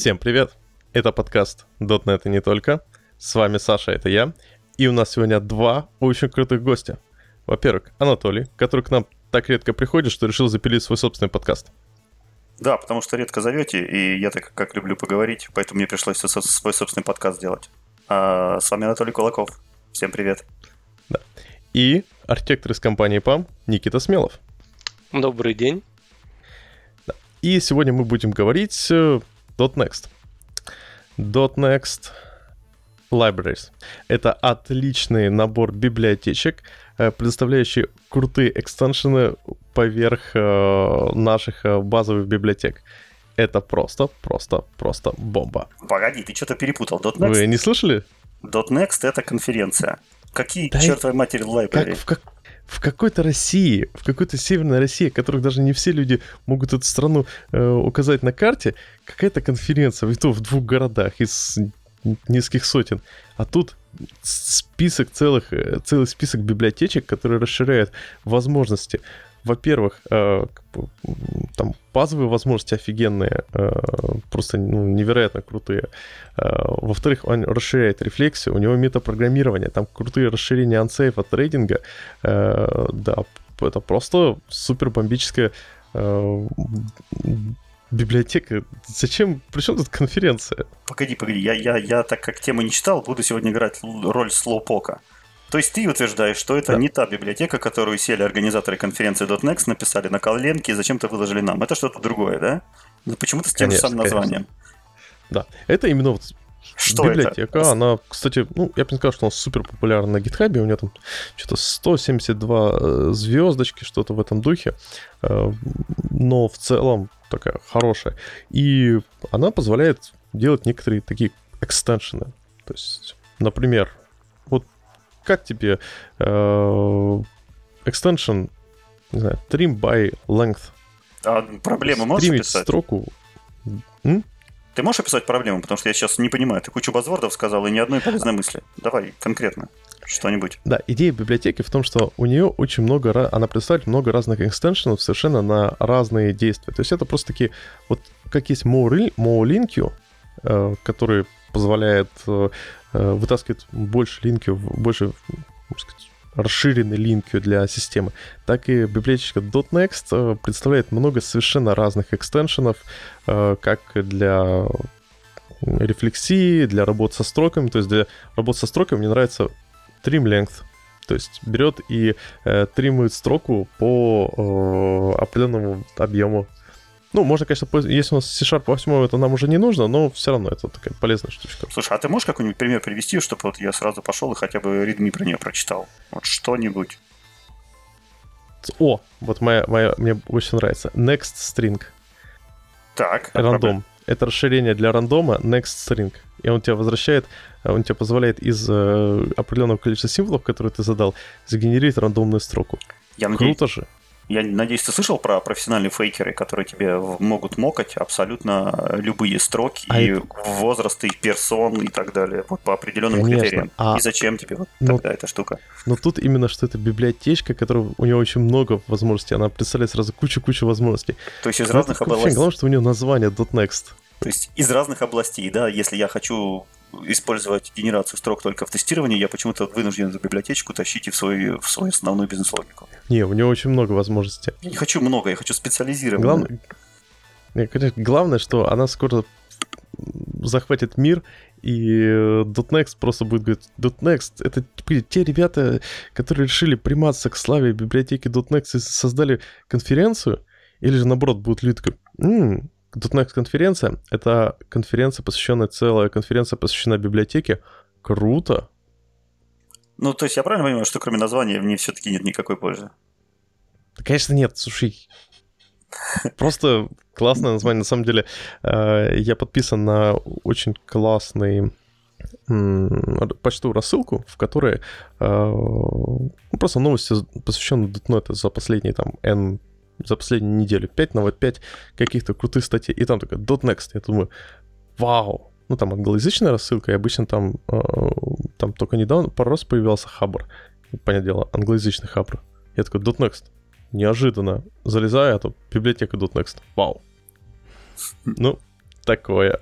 Всем привет! Это подкаст .NET и не только. С вами Саша, это я. И у нас сегодня два очень крутых гостя. Во-первых, Анатолий, который к нам так редко приходит, что решил запилить свой собственный подкаст. Да, потому что редко зовете, и я так как люблю поговорить, поэтому мне пришлось свой собственный подкаст сделать. А с вами Анатолий Кулаков. Всем привет. Да. И архитектор из компании PAM Никита Смелов. Добрый день. Да. И сегодня мы будем говорить э, .next. .next Libraries. Это отличный набор библиотечек, э, предоставляющий крутые экстеншены поверх э, наших базовых библиотек. Это просто, просто, просто бомба. Погоди, ты что-то перепутал. .next... Вы не слышали? .next — это конференция. Какие, да чертовой матери, лайбрери? Как, в, как, в какой-то России, в какой-то северной России, которых даже не все люди могут эту страну э, указать на карте, какая-то конференция, и то в двух городах из нескольких сотен. А тут список целых, э, целый список библиотечек, которые расширяют возможности во-первых, э, там базовые возможности офигенные, э, просто ну, невероятно крутые. Э, во-вторых, он расширяет рефлексию, у него метапрограммирование, там крутые расширения ансейфа, трейдинга. Да, это просто супер бомбическая библиотека. Зачем? Причем тут конференция? Погоди, погоди, я, я, я так как тему не читал, буду сегодня играть роль слоупока. То есть ты утверждаешь, что это да. не та библиотека, которую сели организаторы конференции .next, написали на коленке и зачем-то выложили нам. Это что-то другое, да? Но почему-то с тем конечно, же самым названием. Конечно. Да, это именно вот что библиотека. Это? Она, кстати, ну, я бы не сказал, что она супер популярна на гитхабе. У нее там что-то 172 э, звездочки, что-то в этом духе. Э, но в целом такая хорошая. И она позволяет делать некоторые такие экстеншены. То есть, например, как тебе э, extension, не знаю, trim by length? А проблемы можешь описать? строку. М? Ты можешь описать проблему? Потому что я сейчас не понимаю. Ты кучу базвордов сказал и ни одной полезной мысли. Давай конкретно что-нибудь. Да, идея библиотеки в том, что у нее очень много, она представляет много разных экстеншенов совершенно на разные действия. То есть это просто такие, вот как есть MoLinkU, э, который позволяет Э, вытаскивает больше линки, больше, сказать, расширенный линки для системы, так и библиотечка .next э, представляет много совершенно разных экстеншенов, э, как для рефлексии, для работы со строками. То есть для работы со строками мне нравится trim length. То есть берет и э, тримует строку по э, определенному объему ну, можно, конечно, если у нас C-Sharp 8, это нам уже не нужно, но все равно это такая полезная штучка. Слушай, а ты можешь какой-нибудь пример привести, чтобы вот я сразу пошел и хотя бы readme про нее прочитал? Вот что-нибудь. О, вот моя, моя, мне очень нравится. Next string. Так. Рандом. Это расширение для рандома next string. И он тебя возвращает, он тебе позволяет из э, определенного количества символов, которые ты задал, сгенерировать рандомную строку. Я Круто надеюсь, же. Я надеюсь, ты слышал про профессиональные фейкеры, которые тебе могут мокать абсолютно любые строки, а и это... возраст, и персон, и так далее, вот по определенным Конечно. критериям. А... И зачем тебе вот но... тогда эта штука? Но тут именно, что это библиотечка, которая у нее очень много возможностей, она представляет сразу кучу-кучу возможностей. То есть из но разных областей. Главное, что у нее название .next. То есть из разных областей, да, если я хочу использовать генерацию строк только в тестировании, я почему-то вынужден эту библиотечку тащить и в свою, в свою основную бизнес-логику. Не, у него очень много возможностей. Я не хочу много, я хочу специализировать. Главное, главное, что она скоро захватит мир, и .next просто будет говорить, .next, это те ребята, которые решили приматься к славе библиотеки .next и создали конференцию, или же наоборот будут люди м-м, .next конференция — это конференция, посвященная, целая конференция, посвящена библиотеке. Круто. Ну, то есть я правильно понимаю, что кроме названия в ней все-таки нет никакой пользы? Да, конечно, нет, слушай. Просто классное название. На самом деле, э, я подписан на очень классный почтовую рассылку, в которой э, ну, просто новости, посвященные .NET за последние там N за последнюю неделю. 5 на 5 каких-то крутых статей. И там такая .next. Я думаю, вау. Ну, там англоязычная рассылка, и обычно там, э, там только недавно пару раз появился хабр. Понятное дело, англоязычный хабр. Я такой, .next. Неожиданно. Залезаю, а тут библиотека .next. Вау. Ну, такое.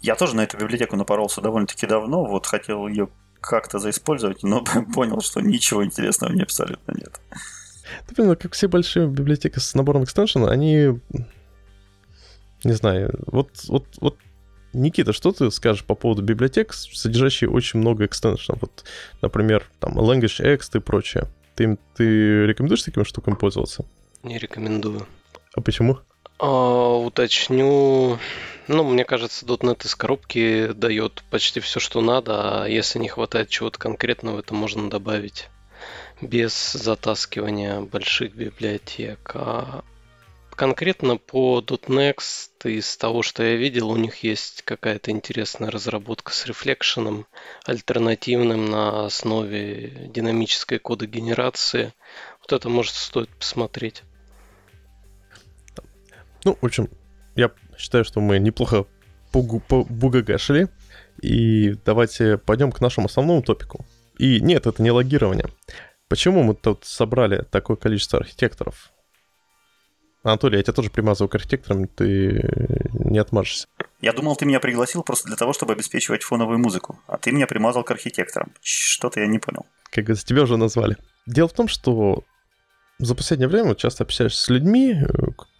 Я тоже на эту библиотеку напоролся довольно-таки давно, вот хотел ее как-то заиспользовать, но понял, что ничего интересного в ней абсолютно нет. Ты понял, как все большие библиотеки с набором экстеншена, они... Не знаю, вот, вот, вот Никита, что ты скажешь по поводу библиотек, содержащих очень много экстеншенов? Вот, например, там Language X и прочее. Ты, ты рекомендуешь такими штуками пользоваться? Не рекомендую. А почему? А, уточню. Ну, мне кажется, .NET из коробки дает почти все, что надо, а если не хватает чего-то конкретного, это можно добавить без затаскивания больших библиотек. А конкретно по .next из того, что я видел, у них есть какая-то интересная разработка с рефлекшеном, альтернативным на основе динамической кодогенерации. Вот это, может, стоит посмотреть. Ну, в общем, я считаю, что мы неплохо побугагашили. И давайте пойдем к нашему основному топику. И нет, это не логирование. Почему мы тут собрали такое количество архитекторов? Анатолий, я тебя тоже примазываю к архитекторам, ты не отмажешься. Я думал, ты меня пригласил просто для того, чтобы обеспечивать фоновую музыку, а ты меня примазал к архитекторам. Что-то я не понял. Как говорится, тебя уже назвали. Дело в том, что за последнее время часто общаешься с людьми э,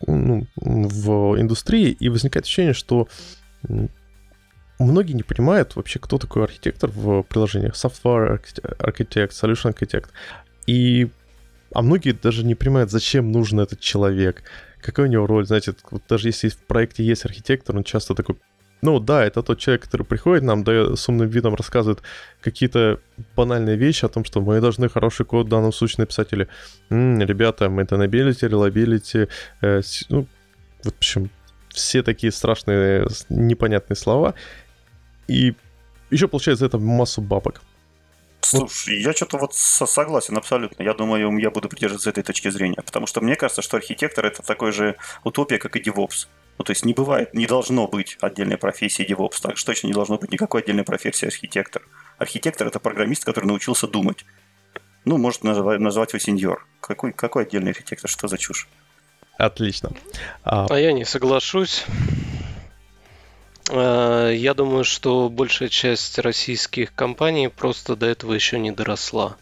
ну, в индустрии, и возникает ощущение, что многие не понимают вообще, кто такой архитектор в приложениях. Software architect, solution architect. И, а многие даже не понимают, зачем нужен этот человек, какая у него роль. Знаете, вот даже если в проекте есть архитектор, он часто такой ну да, это тот человек, который приходит нам, да, с умным видом рассказывает какие-то банальные вещи о том, что мы должны хороший код в данном случае написать, или м-м, ребята, maintainability, reliability, э, ну, в общем, все такие страшные, непонятные слова. И еще получается это массу бабок. Слушай, я что-то вот согласен абсолютно. Я думаю, я буду придерживаться этой точки зрения. Потому что мне кажется, что архитектор это такой же утопия, как и DevOps. Ну, то есть не бывает, не должно быть отдельной профессии DevOps, так что точно не должно быть никакой отдельной профессии архитектор. Архитектор – это программист, который научился думать. Ну, может называть, назвать его сеньор. Какой, какой отдельный архитектор? Что за чушь? Отлично. А, а я не соглашусь. А, я думаю, что большая часть российских компаний просто до этого еще не доросла.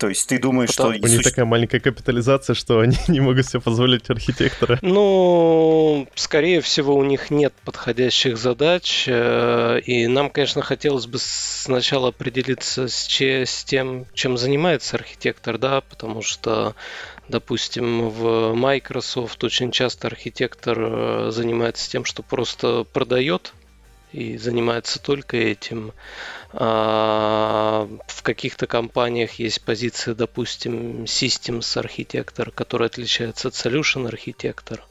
То есть ты думаешь, Потому... что... У них такая маленькая капитализация, что они не могут себе позволить архитектора. Ну, скорее всего, у них нет подходящих задач. Э, и нам, конечно, хотелось бы сначала определиться с, че, с тем, чем занимается архитектор, да, потому что Допустим, в Microsoft очень часто архитектор э, занимается тем, что просто продает и занимается только этим. А в каких-то компаниях есть позиция, допустим, Systems архитектор, который отличается от Solution архитектор.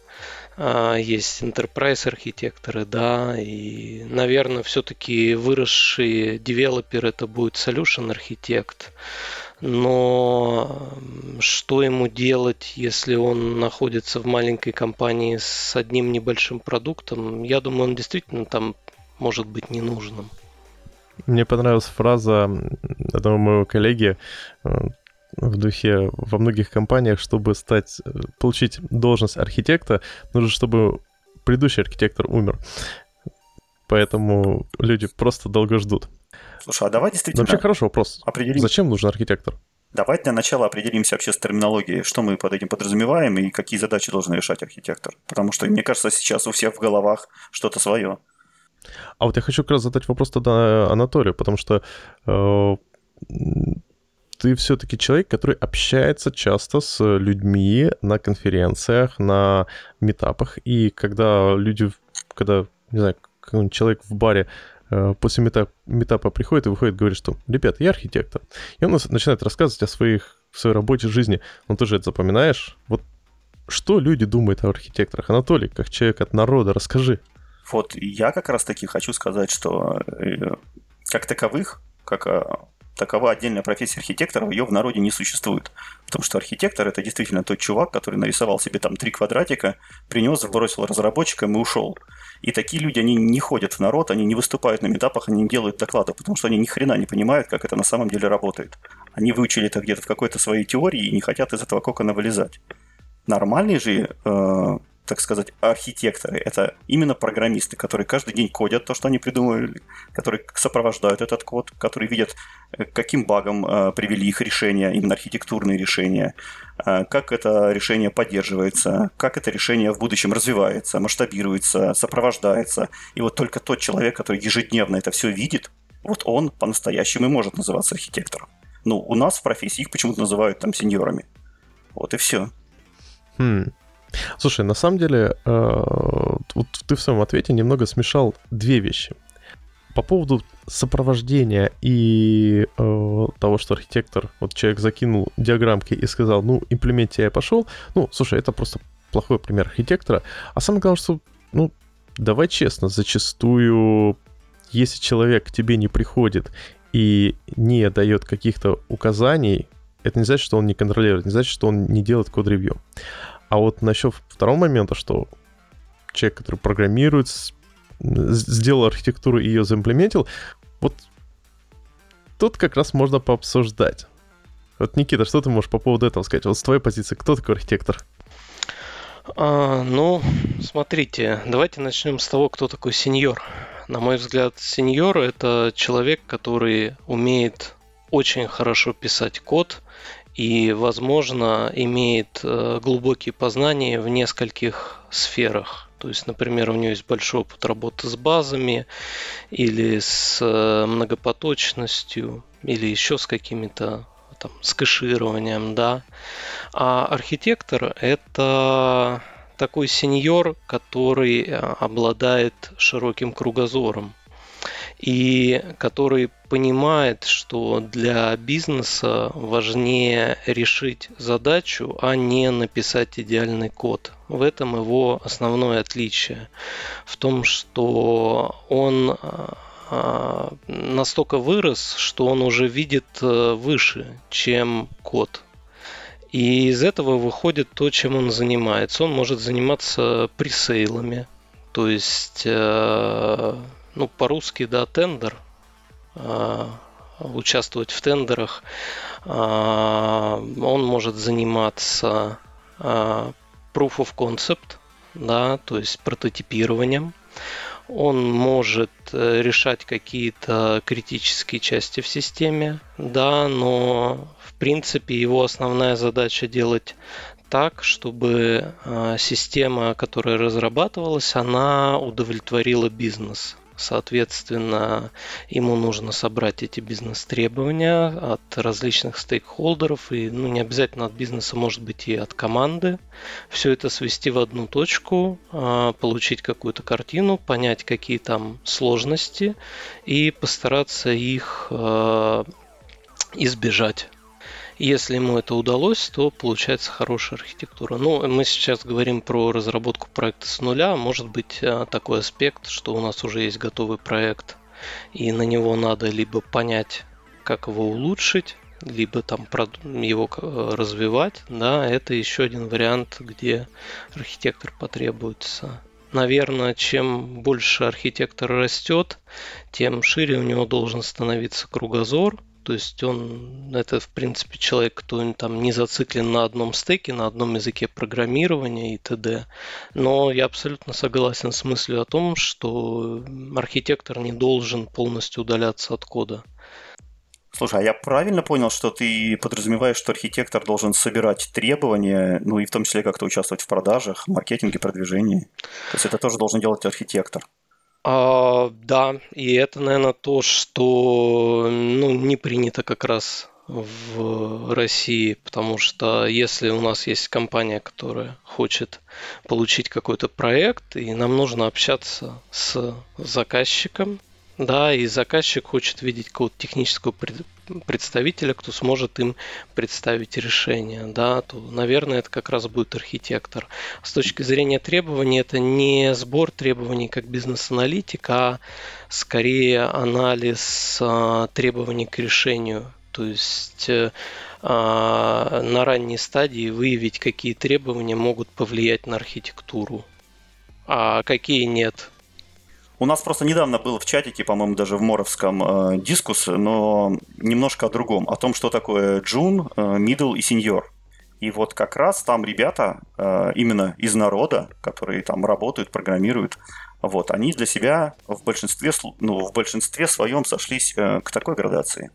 А есть enterprise архитекторы, да, и, наверное, все-таки выросший девелопер это будет solution архитект. Но что ему делать, если он находится в маленькой компании с одним небольшим продуктом? Я думаю, он действительно там может быть ненужным. Мне понравилась фраза одного моего коллеги э, в духе во многих компаниях, чтобы стать, э, получить должность архитекта, нужно, чтобы предыдущий архитектор умер. Поэтому люди просто долго ждут. Слушай, а давай действительно... Но вообще хороший вопрос. Определим... Зачем нужен архитектор? Давай для начала определимся вообще с терминологией, что мы под этим подразумеваем и какие задачи должен решать архитектор. Потому что, мне кажется, сейчас у всех в головах что-то свое. А вот я хочу как раз задать вопрос тогда Анатолию, потому что э, ты все-таки человек, который общается часто с людьми на конференциях, на метапах, и когда люди, когда, не знаю, человек в баре э, после метап, метапа приходит и выходит, говорит, что, ребят, я архитектор. И он начинает рассказывать о своих, своей работе, жизни. Он тоже это запоминаешь. Вот что люди думают о архитекторах? Анатолий, как человек от народа, расскажи. Вот я как раз таки хочу сказать, что э, как таковых, как э, такова отдельная профессия архитектора, ее в народе не существует. Потому что архитектор это действительно тот чувак, который нарисовал себе там три квадратика, принес, бросил разработчикам и ушел. И такие люди, они не ходят в народ, они не выступают на метапах, они не делают доклады, потому что они ни хрена не понимают, как это на самом деле работает. Они выучили это где-то в какой-то своей теории и не хотят из этого кокона вылезать. Нормальный же э, так сказать, архитекторы. Это именно программисты, которые каждый день кодят то, что они придумали, которые сопровождают этот код, которые видят, э, каким багом э, привели их решения, именно архитектурные решения, э, как это решение поддерживается, как это решение в будущем развивается, масштабируется, сопровождается. И вот только тот человек, который ежедневно это все видит, вот он по-настоящему и может называться архитектором. Ну, у нас в профессии их почему-то называют там сеньорами. Вот и все. Хм. Слушай, на самом деле, э, вот ты в своем ответе немного смешал две вещи. По поводу сопровождения и э, того, что архитектор, вот человек закинул диаграммки и сказал, ну, имплементе я пошел, ну, слушай, это просто плохой пример архитектора. А самое главное, что, ну, давай честно, зачастую, если человек к тебе не приходит и не дает каких-то указаний, это не значит, что он не контролирует, не значит, что он не делает код-ревью. А вот насчет второго момента, что человек, который программирует, сделал архитектуру и ее заимплементил, вот тут как раз можно пообсуждать. Вот, Никита, что ты можешь по поводу этого сказать? Вот с твоей позиции, кто такой архитектор? А, ну, смотрите, давайте начнем с того, кто такой сеньор. На мой взгляд, сеньор это человек, который умеет очень хорошо писать код и, возможно, имеет э, глубокие познания в нескольких сферах. То есть, например, у него есть большой опыт работы с базами или с э, многопоточностью, или еще с какими-то там, с кэшированием, да. А архитектор – это такой сеньор, который э, обладает широким кругозором и который понимает, что для бизнеса важнее решить задачу, а не написать идеальный код. В этом его основное отличие. В том, что он а, настолько вырос, что он уже видит э, выше, чем код. И из этого выходит то, чем он занимается. Он может заниматься пресейлами, то есть э, ну, по-русски, да, тендер, а, участвовать в тендерах. А, он может заниматься а, proof of concept, да, то есть прототипированием. Он может э, решать какие-то критические части в системе, да, но в принципе его основная задача делать так, чтобы система, которая разрабатывалась, она удовлетворила бизнес. Соответственно, ему нужно собрать эти бизнес-требования от различных стейкхолдеров, и ну, не обязательно от бизнеса, может быть и от команды. Все это свести в одну точку, а, получить какую-то картину, понять, какие там сложности, и постараться их а, избежать. Если ему это удалось, то получается хорошая архитектура. Ну, мы сейчас говорим про разработку проекта с нуля. Может быть э, такой аспект, что у нас уже есть готовый проект, и на него надо либо понять, как его улучшить, либо там его э, развивать, да, это еще один вариант, где архитектор потребуется. Наверное, чем больше архитектор растет, тем шире у него должен становиться кругозор, то есть он, это в принципе человек, кто там не зациклен на одном стеке, на одном языке программирования и т.д. Но я абсолютно согласен с мыслью о том, что архитектор не должен полностью удаляться от кода. Слушай, а я правильно понял, что ты подразумеваешь, что архитектор должен собирать требования, ну и в том числе как-то участвовать в продажах, маркетинге, продвижении? То есть это тоже должен делать архитектор? А, да, и это, наверное, то, что ну, не принято как раз в России, потому что если у нас есть компания, которая хочет получить какой-то проект, и нам нужно общаться с заказчиком, да, и заказчик хочет видеть какого-то технического представителя, кто сможет им представить решение, да, то, наверное, это как раз будет архитектор. С точки зрения требований, это не сбор требований как бизнес-аналитик, а скорее анализ а, требований к решению. То есть а, на ранней стадии выявить, какие требования могут повлиять на архитектуру, а какие нет. У нас просто недавно был в чатике, по-моему, даже в Моровском э, дискус, но немножко о другом. О том, что такое джун, э, middle и senior. И вот как раз там ребята э, именно из народа, которые там работают, программируют, вот, они для себя в большинстве, ну, в большинстве своем сошлись э, к такой градации,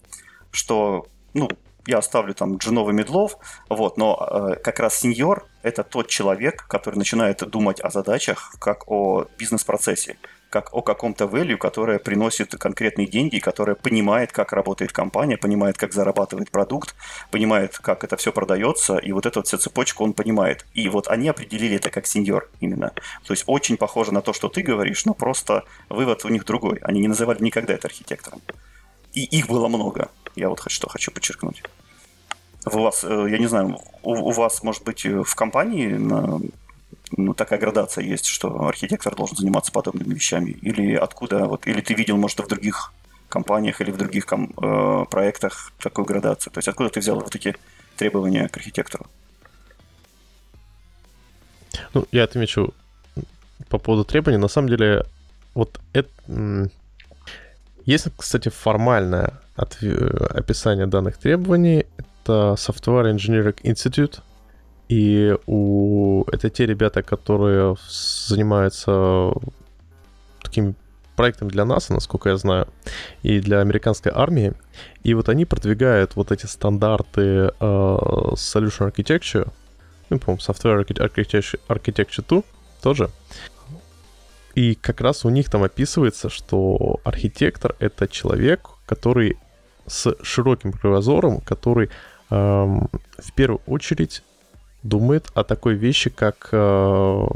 что, ну, я оставлю там джунов и медлов, вот, но э, как раз сеньор – это тот человек, который начинает думать о задачах как о бизнес-процессе как о каком-то value, которое приносит конкретные деньги, которое понимает, как работает компания, понимает, как зарабатывает продукт, понимает, как это все продается, и вот эту вот всю цепочку он понимает. И вот они определили это как сеньор именно. То есть очень похоже на то, что ты говоришь, но просто вывод у них другой. Они не называли никогда это архитектором. И их было много. Я вот что хочу подчеркнуть. У вас, э, я не знаю, у, у вас, может быть, в компании на ну, такая градация есть, что архитектор должен заниматься подобными вещами? Или откуда, вот, или ты видел, может, в других компаниях или в других ком- э, проектах такую градацию? То есть откуда ты взял вот эти требования к архитектору? Ну, я отмечу по поводу требований. На самом деле, вот это... Есть, кстати, формальное от... описание данных требований. Это Software Engineering Institute — и у... это те ребята, которые занимаются таким проектом для НАСА, насколько я знаю, и для американской армии. И вот они продвигают вот эти стандарты э, Solution Architecture, ну, по-моему, Software Architecture, Architecture 2 тоже. И как раз у них там описывается, что архитектор — это человек, который с широким кругозором, который эм, в первую очередь думает о такой вещи, как э,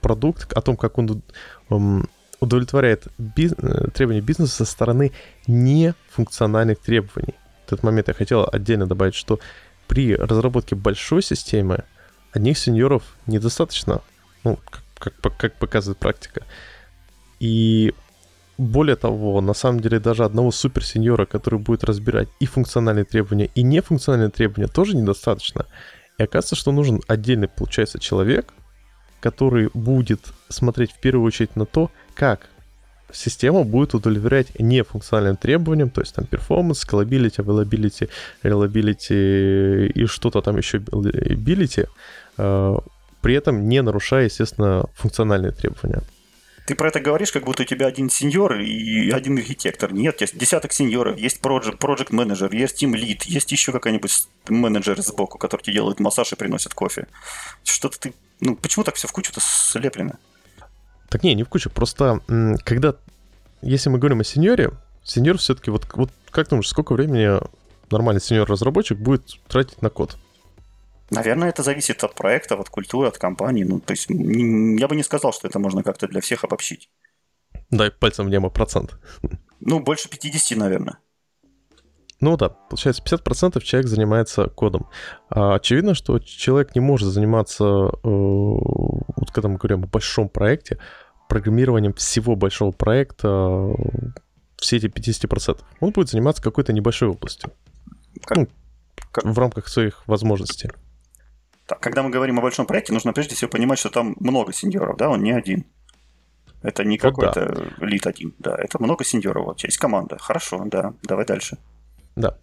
продукт, о том, как он э, удовлетворяет биз... Э, требования бизнеса со стороны нефункциональных требований. В этот момент я хотел отдельно добавить, что при разработке большой системы одних сеньоров недостаточно, ну, как, как, как показывает практика. И более того, на самом деле даже одного суперсеньора, который будет разбирать и функциональные требования, и нефункциональные требования, тоже недостаточно. И оказывается, что нужен отдельный, получается, человек, который будет смотреть в первую очередь на то, как система будет удовлетворять нефункциональным требованиям, то есть там performance, scalability, availability, reliability и что-то там еще ability, э, при этом не нарушая, естественно, функциональные требования. Ты про это говоришь, как будто у тебя один сеньор и один архитектор. Нет, есть десяток сеньоров, есть project, project менеджер, есть team lead, есть еще какой-нибудь менеджер сбоку, который тебе делает массаж и приносит кофе. Что-то ты... Ну, почему так все в кучу-то слеплено? Так не, не в кучу. Просто когда... Если мы говорим о сеньоре, сеньор все-таки... Вот, вот как думаешь, сколько времени нормальный сеньор-разработчик будет тратить на код? Наверное, это зависит от проекта, от культуры, от компании. Ну, то есть я бы не сказал, что это можно как-то для всех обобщить. Дай пальцем в небо процент. Ну, больше 50, наверное. Ну да, получается, 50% человек занимается кодом. А очевидно, что человек не может заниматься, э, вот когда мы говорим о большом проекте, программированием всего большого проекта э, все эти 50%. Он будет заниматься какой-то небольшой областью. Как? Ну, как? В рамках своих возможностей. Так, когда мы говорим о большом проекте, нужно прежде всего понимать, что там много сеньоров, да, он не один. Это не вот какой-то да. лид один, да, это много сеньоров, вот есть команда. Хорошо, да, давай дальше. Да.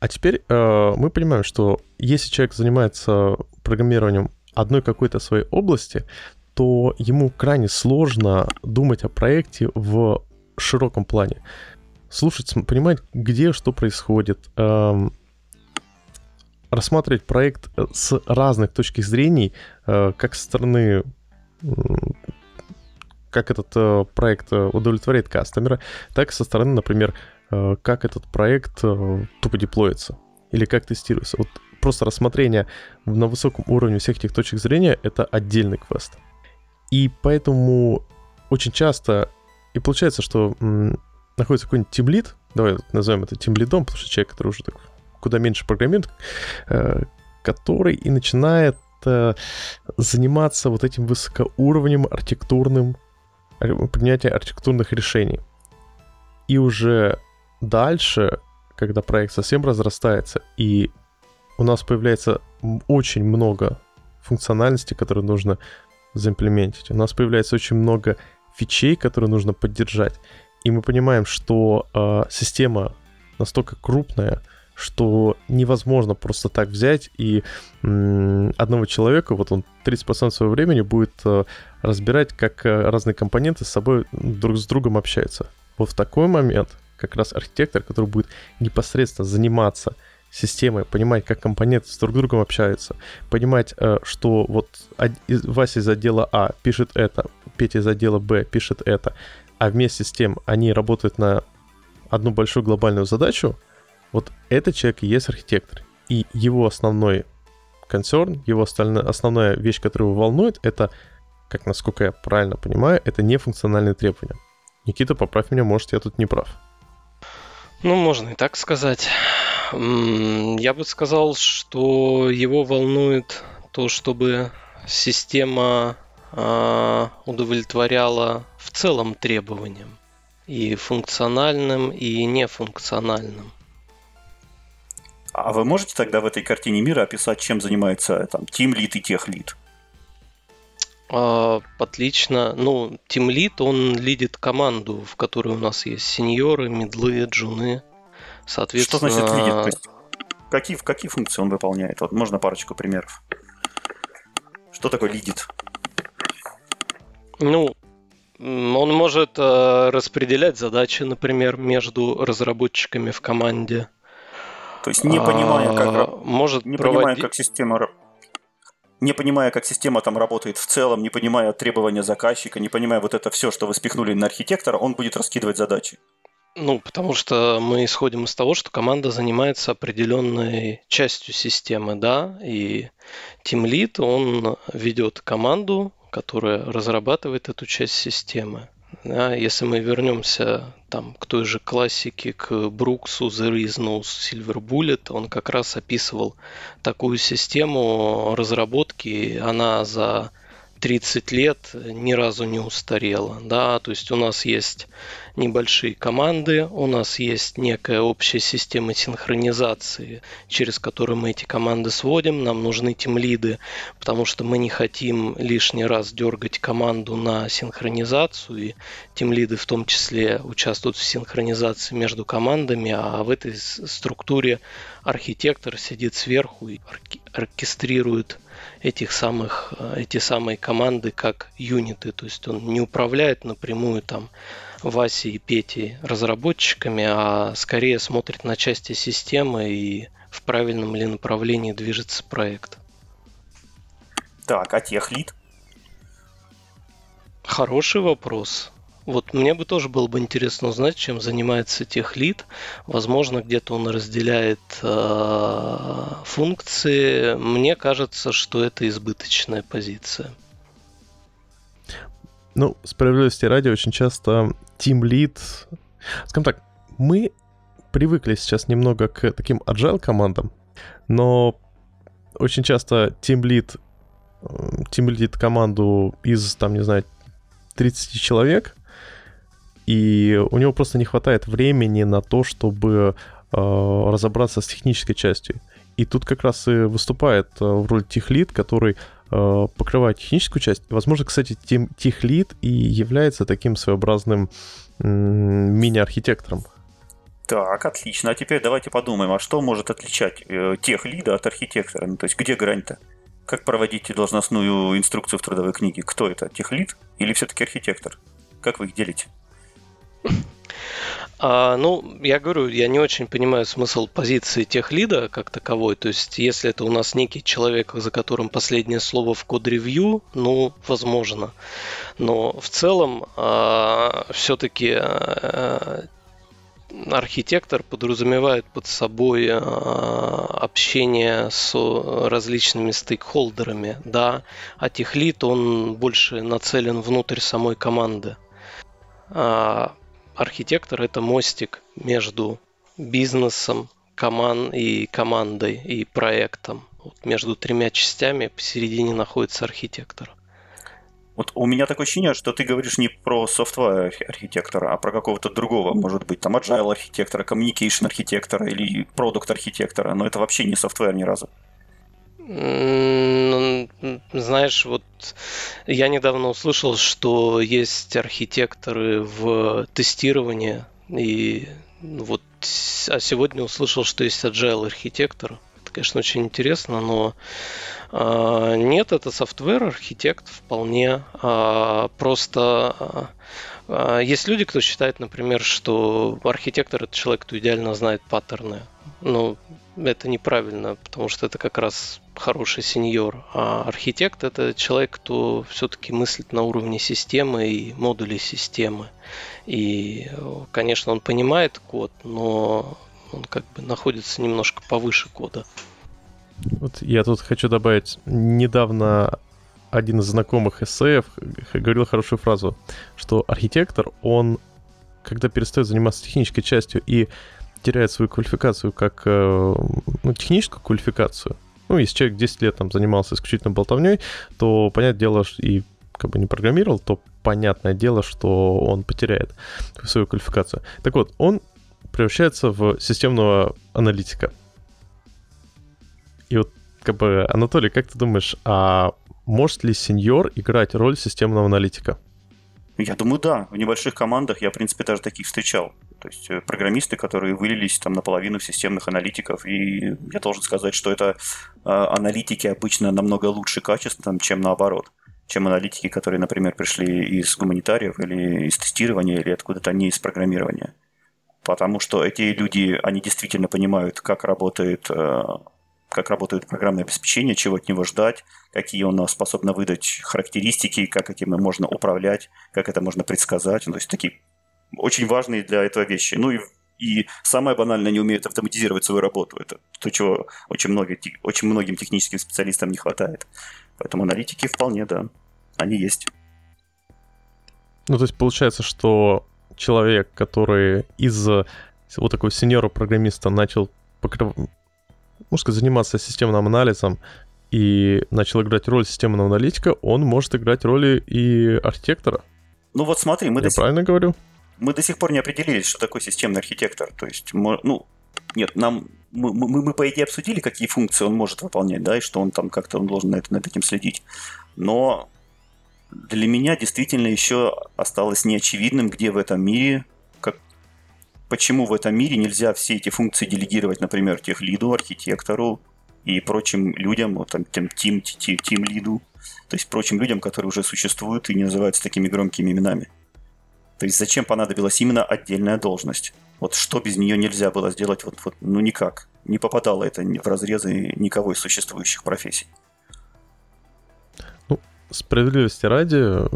А теперь э, мы понимаем, что если человек занимается программированием одной какой-то своей области, то ему крайне сложно думать о проекте в широком плане. Слушать, понимать, где что происходит, эм, рассматривать проект э, с разных точек зрений, э, как со стороны как этот э, проект удовлетворяет кастомера, так и со стороны, например, как этот проект тупо деплоится или как тестируется. Вот просто рассмотрение на высоком уровне всех этих точек зрения — это отдельный квест. И поэтому очень часто и получается, что находится какой-нибудь тимлид, давай назовем это тимлидом, потому что человек, который уже так куда меньше программирует, э, который и начинает э, заниматься вот этим высокоуровнем архитектурным, принятия архитектурных решений. И уже дальше, когда проект совсем разрастается, и у нас появляется очень много функциональности, которые нужно заимплементить. У нас появляется очень много фичей, которые нужно поддержать. И мы понимаем, что э, система настолько крупная, что невозможно просто так взять и одного человека, вот он 30% своего времени будет э, разбирать, как э, разные компоненты с собой друг с другом общаются. Вот в такой момент как раз архитектор, который будет непосредственно заниматься системой, понимать, как компоненты с друг другом общаются, понимать, э, что вот Вася из отдела А пишет это, Петя из отдела Б пишет это, а вместе с тем они работают на одну большую глобальную задачу, вот этот человек и есть архитектор. И его основной концерн, его основная вещь, которая его волнует, это, как насколько я правильно понимаю, это не функциональные требования. Никита, поправь меня, может, я тут не прав. Ну, можно и так сказать. Я бы сказал, что его волнует то, чтобы система а, удовлетворяла в целом требованиям и функциональным, и нефункциональным. А вы можете тогда в этой картине мира описать, чем занимается там Team Lead и Тех Lead? А, отлично. Ну, Team Lead, он лидит команду, в которой у нас есть сеньоры, медлы, джуны. Соответственно... Что значит лидит? То есть, какие, какие функции он выполняет? Вот можно парочку примеров. Что такое лидит? Ну, он может э, распределять задачи, например, между разработчиками в команде. То есть не понимая, как, а, может не проводить... понимая, как система не понимая, как система там работает в целом, не понимая требования заказчика, не понимая вот это все, что вы спихнули на архитектора, он будет раскидывать задачи. Ну, потому что мы исходим из того, что команда занимается определенной частью системы, да, и Team Lead, он ведет команду, которая разрабатывает эту часть системы. Да, если мы вернемся там, к той же классике, к Бруксу The is no Silver Bullet, он как раз описывал такую систему разработки. Она за 30 лет ни разу не устарела. Да? То есть у нас есть небольшие команды, у нас есть некая общая система синхронизации, через которую мы эти команды сводим. Нам нужны тимлиды, потому что мы не хотим лишний раз дергать команду на синхронизацию, и тимлиды в том числе участвуют в синхронизации между командами, а в этой структуре архитектор сидит сверху и оркестрирует этих самых, эти самые команды как юниты, то есть он не управляет напрямую там Васи и Пети разработчиками, а скорее смотрит на части системы и в правильном ли направлении движется проект. Так, а техлит? Хороший вопрос. Вот мне бы тоже было бы интересно узнать, чем занимается техлит. Возможно, где-то он разделяет э, функции. Мне кажется, что это избыточная позиция. Ну, справедливости ради, очень часто Team Lead... Скажем так, мы привыкли сейчас немного к таким agile командам, но очень часто Team Lead, Team Lead команду из, там, не знаю, 30 человек, и у него просто не хватает времени на то, чтобы э, разобраться с технической частью. И тут как раз и выступает э, в роли техлит, который Э, покрывает техническую часть. Возможно, кстати, техлит и является таким своеобразным мини-архитектором. Так, отлично. А теперь давайте подумаем, а что может отличать э, тех лида от архитектора? Ну, то есть где грань-то? Как проводить должностную инструкцию в трудовой книге? Кто это, техлид или все-таки архитектор? Как вы их делите? А, ну, я говорю, я не очень понимаю смысл позиции тех лида как таковой. То есть, если это у нас некий человек, за которым последнее слово в код-ревью, ну, возможно. Но в целом а, все-таки а, архитектор подразумевает под собой а, общение с различными стейкхолдерами, да, а техлит, он больше нацелен внутрь самой команды. Архитектор это мостик между бизнесом команд и командой и проектом. Вот между тремя частями посередине находится архитектор. Вот у меня такое ощущение, что ты говоришь не про software архитектора, а про какого-то другого, может быть, там agile архитектора, communication архитектора или продукт архитектора, но это вообще не software ни разу. Знаешь, вот я недавно услышал, что есть архитекторы в тестировании, и вот а сегодня услышал, что есть agile архитектор. Это, конечно, очень интересно, но э, нет, это software архитект вполне. Э, просто э, есть люди, кто считает, например, что архитектор это человек, кто идеально знает паттерны. Но это неправильно, потому что это как раз хороший сеньор. А архитект это человек, кто все-таки мыслит на уровне системы и модулей системы. И, конечно, он понимает код, но он как бы находится немножко повыше кода. Вот я тут хочу добавить, недавно один из знакомых эссеев говорил хорошую фразу, что архитектор, он, когда перестает заниматься технической частью и теряет свою квалификацию как э, ну, техническую квалификацию, ну, если человек 10 лет там занимался исключительно болтовней, то, понятное дело, и как бы не программировал, то понятное дело, что он потеряет свою квалификацию. Так вот, он превращается в системного аналитика. И вот, как бы, Анатолий, как ты думаешь, а может ли сеньор играть роль системного аналитика? Я думаю, да. В небольших командах я, в принципе, даже таких встречал. То есть э, программисты, которые вылились там наполовину в системных аналитиков. И я должен сказать, что это э, аналитики обычно намного лучше качеством, чем наоборот чем аналитики, которые, например, пришли из гуманитариев или из тестирования, или откуда-то не из программирования. Потому что эти люди, они действительно понимают, как работает, э, как работает программное обеспечение, чего от него ждать, какие он способен выдать характеристики, как этим можно управлять, как это можно предсказать. Ну, то есть такие очень важные для этого вещи. Ну и и самое банальное, не умеют автоматизировать свою работу. Это то, чего очень, много, очень многим техническим специалистам не хватает. Поэтому аналитики вполне, да, они есть. Ну, то есть получается, что человек, который из вот такого сеньора программиста начал покрыв... можно сказать, заниматься системным анализом и начал играть роль системного аналитика, он может играть роли и архитектора. Ну вот смотри, мы Я до правильно сих... говорю? Мы до сих пор не определились, что такое системный архитектор. То есть, ну, нет, нам мы, мы, мы, по идее, обсудили, какие функции он может выполнять, да, и что он там как-то он должен над, над этим следить. Но для меня действительно еще осталось неочевидным, где в этом мире, как, почему в этом мире нельзя все эти функции делегировать, например, тех лиду, архитектору и прочим людям, вот там, тем тим, тим, тим лиду, то есть прочим людям, которые уже существуют и не называются такими громкими именами. То есть зачем понадобилась именно отдельная должность? Вот что без нее нельзя было сделать, вот, вот ну никак. Не попадало это в разрезы никого из существующих профессий справедливости ради,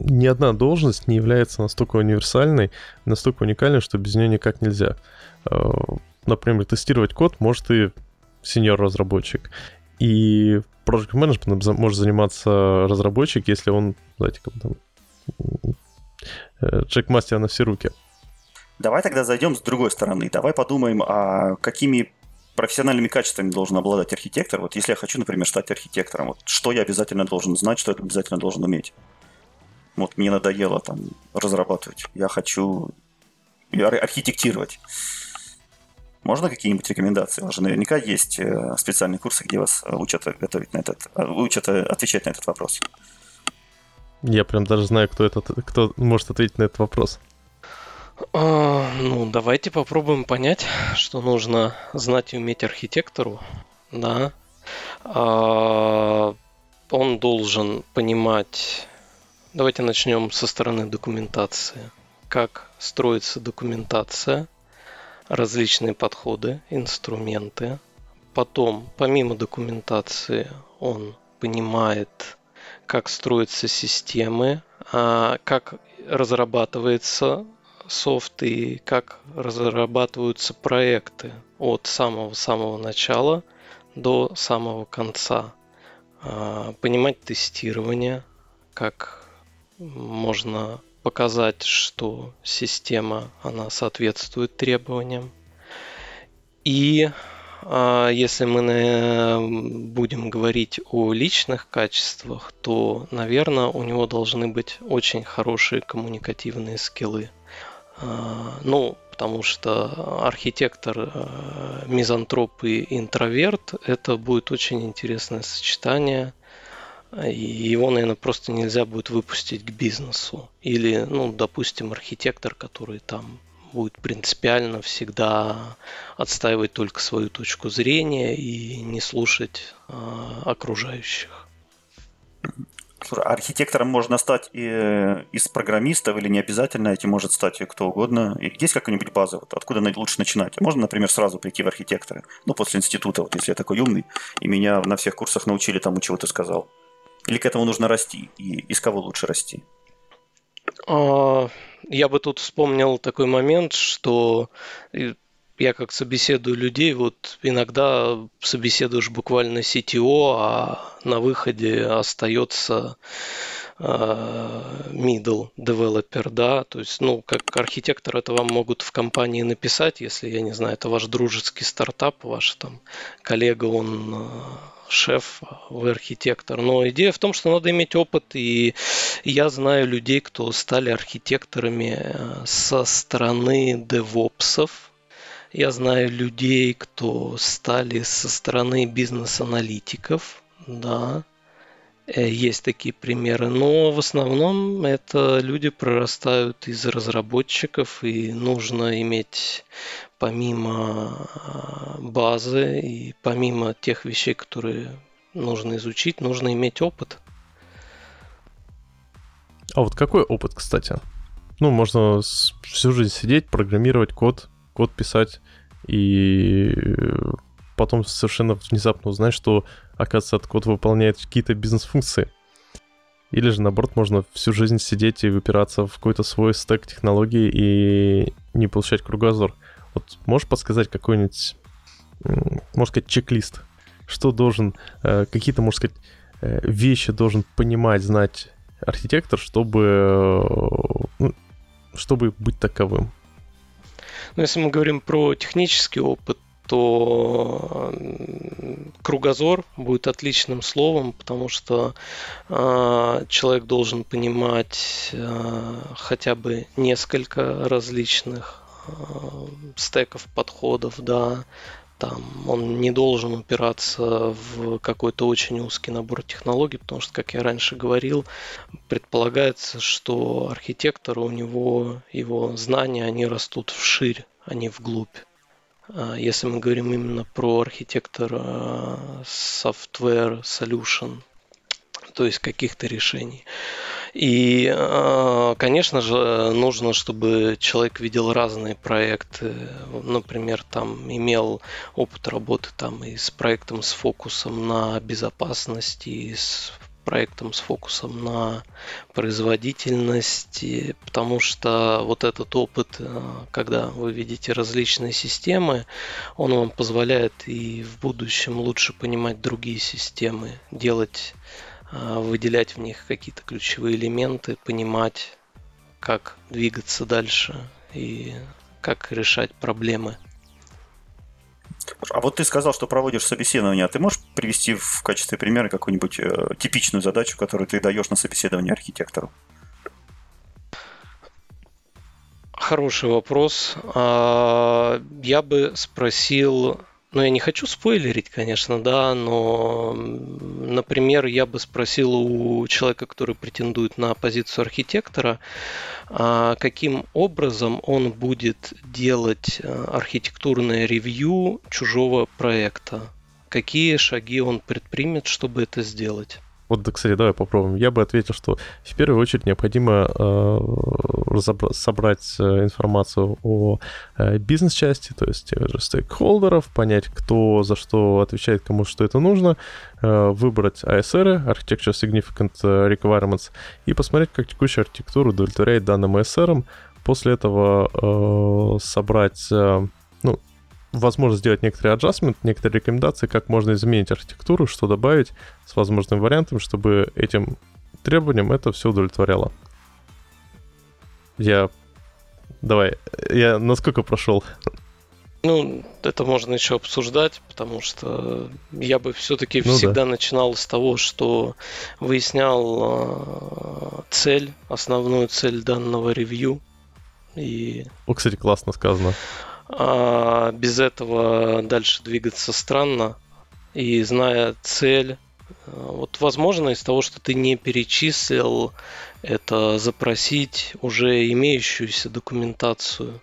ни одна должность не является настолько универсальной, настолько уникальной, что без нее никак нельзя. Э, например, тестировать код может и сеньор-разработчик. И Project Management может заниматься разработчик, если он, знаете, как там, джек-мастер на все руки. Давай тогда зайдем с другой стороны. Давай подумаем, а какими профессиональными качествами должен обладать архитектор. Вот если я хочу, например, стать архитектором, вот что я обязательно должен знать, что я обязательно должен уметь. Вот мне надоело там разрабатывать. Я хочу архитектировать. Можно какие-нибудь рекомендации? У вас же наверняка есть э, специальные курсы, где вас учат готовить на этот, э, учат э, отвечать на этот вопрос. Я прям даже знаю, кто этот, кто может ответить на этот вопрос. А, ну, давайте попробуем понять, что нужно знать и уметь архитектору. Да. А, он должен понимать. Давайте начнем со стороны документации. Как строится документация, различные подходы, инструменты. Потом, помимо документации, он понимает, как строятся системы, а, как разрабатывается софт и как разрабатываются проекты от самого-самого начала до самого конца. А, понимать тестирование, как можно показать, что система она соответствует требованиям. И если мы будем говорить о личных качествах, то, наверное, у него должны быть очень хорошие коммуникативные скиллы. А, ну, потому что архитектор, э, мизантроп и интроверт – это будет очень интересное сочетание. И его, наверное, просто нельзя будет выпустить к бизнесу. Или, ну, допустим, архитектор, который там будет принципиально всегда отстаивать только свою точку зрения и не слушать э, окружающих. Архитектором можно стать и э, из программистов или не обязательно, этим может стать кто угодно. И есть какая-нибудь база, вот, откуда лучше начинать? Можно, например, сразу прийти в архитекторы, ну, после института, вот если я такой умный, и меня на всех курсах научили тому, чего ты сказал. Или к этому нужно расти? И из кого лучше расти? Я бы тут вспомнил такой момент, что я как собеседую людей, вот иногда собеседуешь буквально CTO, а на выходе остается а, middle developer, да, то есть, ну, как архитектор это вам могут в компании написать, если, я не знаю, это ваш дружеский стартап, ваш там коллега, он а, шеф, вы архитектор. Но идея в том, что надо иметь опыт, и я знаю людей, кто стали архитекторами э, со стороны девопсов, я знаю людей, кто стали со стороны бизнес-аналитиков, да, есть такие примеры, но в основном это люди прорастают из разработчиков, и нужно иметь помимо а, базы и помимо тех вещей, которые нужно изучить, нужно иметь опыт. А вот какой опыт, кстати? Ну, можно всю жизнь сидеть, программировать код, код писать и потом совершенно внезапно узнать, что, оказывается, этот код выполняет какие-то бизнес-функции. Или же, наоборот, можно всю жизнь сидеть и выпираться в какой-то свой стек технологий и не получать кругозор. Вот можешь подсказать какой-нибудь, можно сказать, чек-лист? Что должен, э, какие-то, можно сказать, э, вещи должен понимать, знать архитектор, чтобы, э, ну, чтобы быть таковым? Но если мы говорим про технический опыт, то кругозор будет отличным словом, потому что э, человек должен понимать э, хотя бы несколько различных э, стеков подходов, да, там он не должен упираться в какой-то очень узкий набор технологий, потому что, как я раньше говорил, предполагается, что архитектор, у него его знания, они растут вширь, а не вглубь. А если мы говорим именно про архитектора software solution, то есть каких-то решений. И, а, конечно же, нужно, чтобы человек видел разные проекты. Например, там имел опыт работы там и с проектом с фокусом на безопасность, и с проектом с фокусом на производительность, потому что вот этот опыт, э, когда вы видите различные системы, он вам позволяет и в будущем лучше понимать другие системы, делать а, выделять в них какие-то ключевые элементы, понимать, как двигаться дальше и как решать проблемы. А вот ты сказал, что проводишь собеседование. А ты можешь привести в качестве примера какую-нибудь э, типичную задачу, которую ты даешь на собеседование архитектору? Хороший вопрос. А, я бы спросил ну, я не хочу спойлерить, конечно, да, но, например, я бы спросил у человека, который претендует на позицию архитектора, а каким образом он будет делать э, архитектурное ревью чужого проекта. Какие шаги он предпримет, чтобы это сделать? Вот, кстати, давай попробуем. Я бы ответил, что в первую очередь необходимо э, собрать э, информацию о э, бизнес-части, то есть тех же стейкхолдеров, понять, кто за что отвечает, кому что это нужно, э, выбрать ASR, Architecture Significant Requirements, и посмотреть, как текущая архитектура удовлетворяет данным ASR. После этого э, собрать э, ну, возможно сделать некоторые аджастмент, некоторые рекомендации, как можно изменить архитектуру, что добавить с возможным вариантом, чтобы этим требованиям это все удовлетворяло. Я... Давай, я насколько прошел? Ну, это можно еще обсуждать, потому что я бы все-таки ну, всегда да. начинал с того, что выяснял э, цель, основную цель данного ревью. И... О, кстати, классно сказано. А без этого дальше двигаться странно. И зная цель, вот возможно из того, что ты не перечислил, это запросить уже имеющуюся документацию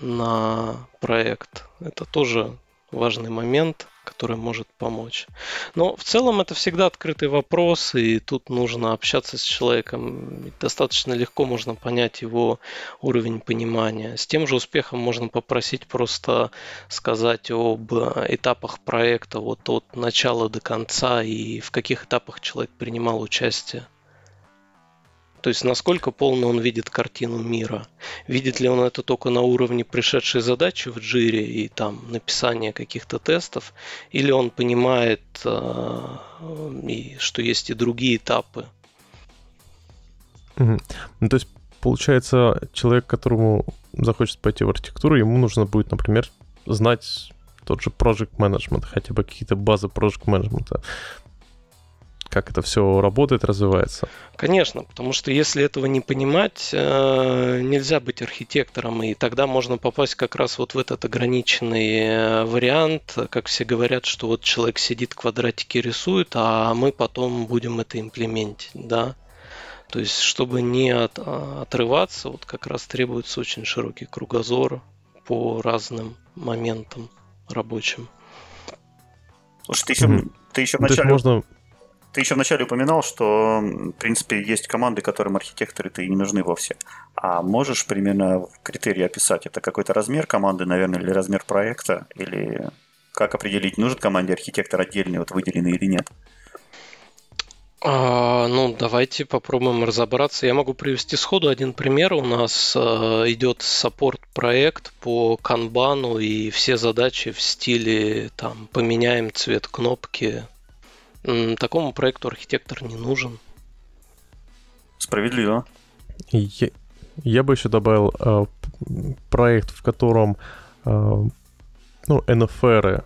на проект. Это тоже важный момент, который может помочь. Но в целом это всегда открытый вопрос, и тут нужно общаться с человеком. Достаточно легко можно понять его уровень понимания. С тем же успехом можно попросить просто сказать об этапах проекта вот от начала до конца и в каких этапах человек принимал участие. То есть насколько полно он видит картину мира. Видит ли он это только на уровне пришедшей задачи в джире и там написания каких-то тестов, или он понимает, и, что есть и другие этапы. Ну, то есть, получается, человек, которому захочется пойти в архитектуру, ему нужно будет, например, знать тот же project management, хотя бы какие-то базы project management как это все работает, развивается. Конечно, потому что если этого не понимать, э, нельзя быть архитектором, и тогда можно попасть как раз вот в этот ограниченный э, вариант, как все говорят, что вот человек сидит, квадратики рисует, а мы потом будем это имплементить, да. То есть, чтобы не от, а, отрываться, вот как раз требуется очень широкий кругозор по разным моментам рабочим. Слушай, ты еще, mm-hmm. ты еще вначале... можно ты еще вначале упоминал, что, в принципе, есть команды, которым архитекторы-то и не нужны вовсе. А можешь примерно критерии описать? Это какой-то размер команды, наверное, или размер проекта? Или как определить, нужен команде архитектор отдельный, вот выделенный или нет? А, ну, давайте попробуем разобраться. Я могу привести сходу один пример. У нас э, идет саппорт-проект по канбану, и все задачи в стиле там поменяем цвет кнопки, Такому проекту архитектор не нужен. Справедливо. Я, я бы еще добавил э, проект, в котором э, ну, NFR,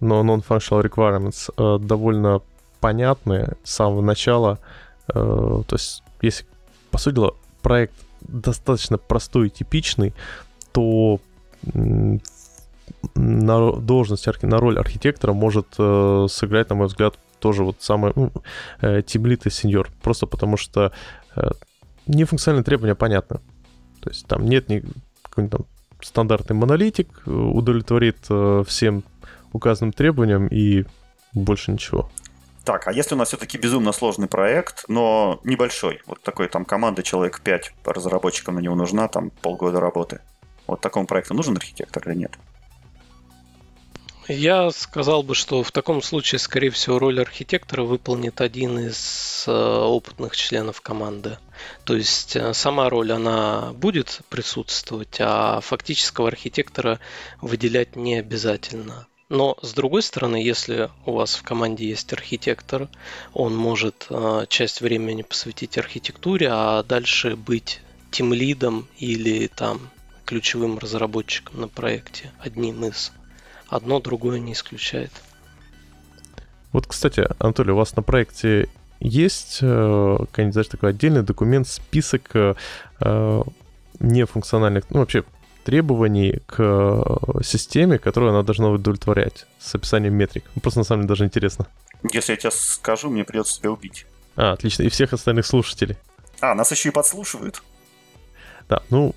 но Non-Functional Requirements, э, довольно понятные с самого начала. Э, то есть, если, по сути дела, проект достаточно простой и типичный, то на должность, на роль архитектора может э, сыграть, на мой взгляд, тоже вот самый ну, э, тимлит и сеньор. Просто потому что э, нефункциональные требования понятны. То есть там нет ни какой-нибудь там стандартный монолитик, э, удовлетворит всем указанным требованиям и больше ничего. Так, а если у нас все-таки безумно сложный проект, но небольшой, вот такой там команда человек 5 разработчикам на него нужна, там полгода работы. Вот такому проекту нужен архитектор или нет? Я сказал бы, что в таком случае, скорее всего, роль архитектора выполнит один из э, опытных членов команды. То есть э, сама роль, она будет присутствовать, а фактического архитектора выделять не обязательно. Но с другой стороны, если у вас в команде есть архитектор, он может э, часть времени посвятить архитектуре, а дальше быть тем лидом или там ключевым разработчиком на проекте, одним из одно другое не исключает. Вот, кстати, Анатолий, у вас на проекте есть э, какой-нибудь, знаешь, такой отдельный документ, список э, э, нефункциональных, ну, вообще, требований к системе, которую она должна удовлетворять с описанием метрик. Ну, просто на самом деле даже интересно. Если я тебе скажу, мне придется тебя убить. А, отлично. И всех остальных слушателей. А, нас еще и подслушивают. Да, ну,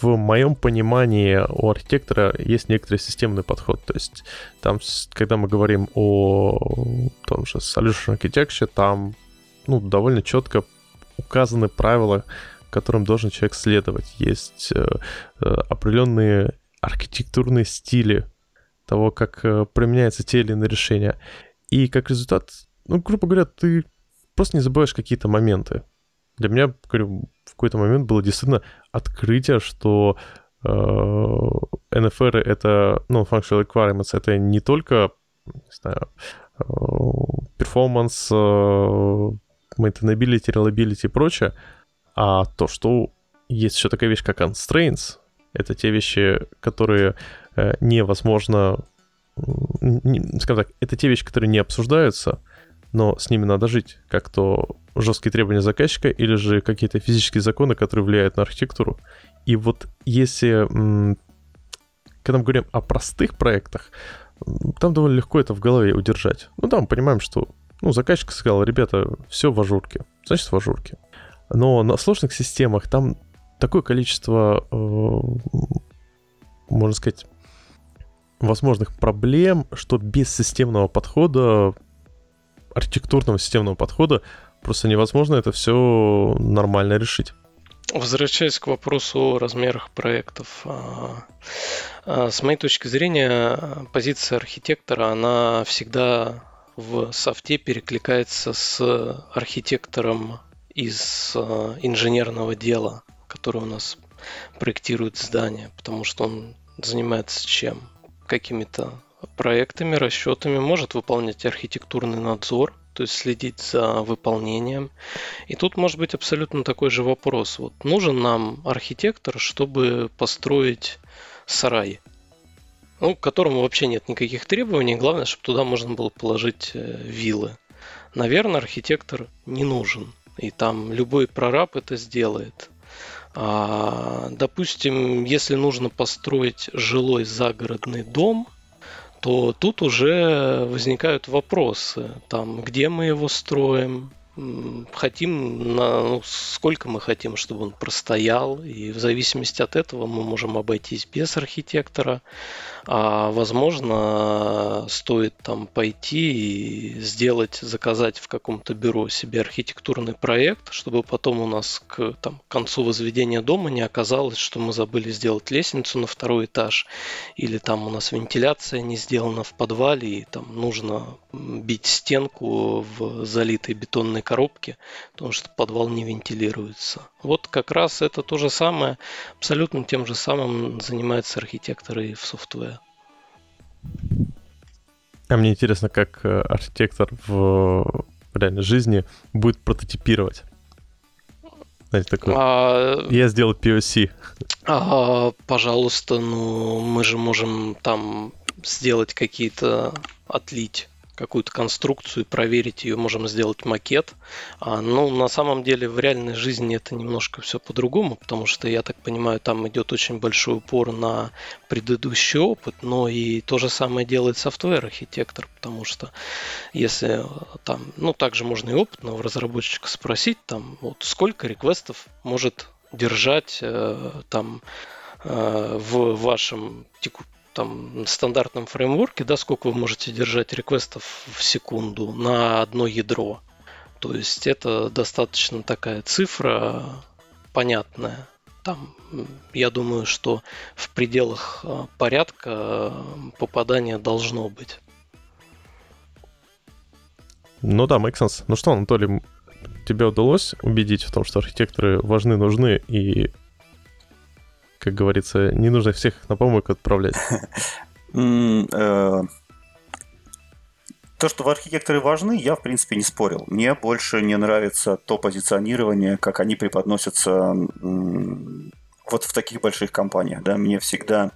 в моем понимании у архитектора есть некоторый системный подход. То есть там, когда мы говорим о том же solution architecture, там ну, довольно четко указаны правила, которым должен человек следовать. Есть э, э, определенные архитектурные стили того, как э, применяются те или иные решения. И как результат, ну, грубо говоря, ты просто не забываешь какие-то моменты. Для меня, говорю, в какой-то момент было действительно открытие, что э, NFR это, ну, functional requirements, это не только, не знаю, э, performance, э, maintainability, reliability и прочее, а то, что есть еще такая вещь, как constraints, это те вещи, которые э, невозможно, не, скажем так, это те вещи, которые не обсуждаются, но с ними надо жить, как то жесткие требования заказчика или же какие-то физические законы, которые влияют на архитектуру. И вот если, когда мы говорим о простых проектах, там довольно легко это в голове удержать. Ну да, мы понимаем, что ну, заказчик сказал, ребята, все в ажурке, значит в ажурке. Но на сложных системах там такое количество, э, можно сказать, возможных проблем, что без системного подхода, архитектурного системного подхода, просто невозможно это все нормально решить. Возвращаясь к вопросу о размерах проектов, а, а, с моей точки зрения, позиция архитектора, она всегда в софте перекликается с архитектором из а, инженерного дела, который у нас проектирует здание, потому что он занимается чем? Какими-то проектами, расчетами, может выполнять архитектурный надзор, то есть следить за выполнением. И тут может быть абсолютно такой же вопрос. Вот нужен нам архитектор, чтобы построить сарай, ну, к которому вообще нет никаких требований. Главное, чтобы туда можно было положить э, вилы. Наверное, архитектор не нужен. И там любой прораб это сделает. А, допустим, если нужно построить жилой загородный дом – то тут уже возникают вопросы, там, где мы его строим, хотим, на, ну, сколько мы хотим, чтобы он простоял, и в зависимости от этого мы можем обойтись без архитектора, а возможно стоит там пойти и сделать, заказать в каком-то бюро себе архитектурный проект, чтобы потом у нас к там, концу возведения дома не оказалось, что мы забыли сделать лестницу на второй этаж, или там у нас вентиляция не сделана в подвале, и там нужно бить стенку в залитой бетонной коробке, потому что подвал не вентилируется. Вот как раз это то же самое, абсолютно тем же самым занимаются архитекторы в софтвер. А мне интересно, как э, архитектор в реальной жизни будет прототипировать. Знаете, такое. А... Я сделал POC. А, пожалуйста, ну мы же можем там сделать какие-то отлить какую-то конструкцию, проверить ее, можем сделать макет. А, ну, на самом деле в реальной жизни это немножко все по-другому, потому что, я так понимаю, там идет очень большой упор на предыдущий опыт, но и то же самое делает софтвер-архитектор, потому что если там, ну, также можно и опытного разработчика спросить, там, вот сколько реквестов может держать э, там э, в вашем там стандартном фреймворке, да, сколько вы можете держать реквестов в секунду на одно ядро. То есть это достаточно такая цифра понятная. Там, я думаю, что в пределах а, порядка попадания должно быть. Ну да, make sense. Ну что, Анатолий, тебе удалось убедить в том, что архитекторы важны, нужны и как говорится, не нужно всех на помойку отправлять. Э, то, что в архитекторы важны, я, в принципе, не спорил. Мне больше не нравится то позиционирование, как они преподносятся вот в таких больших компаниях. Да? Мне всегда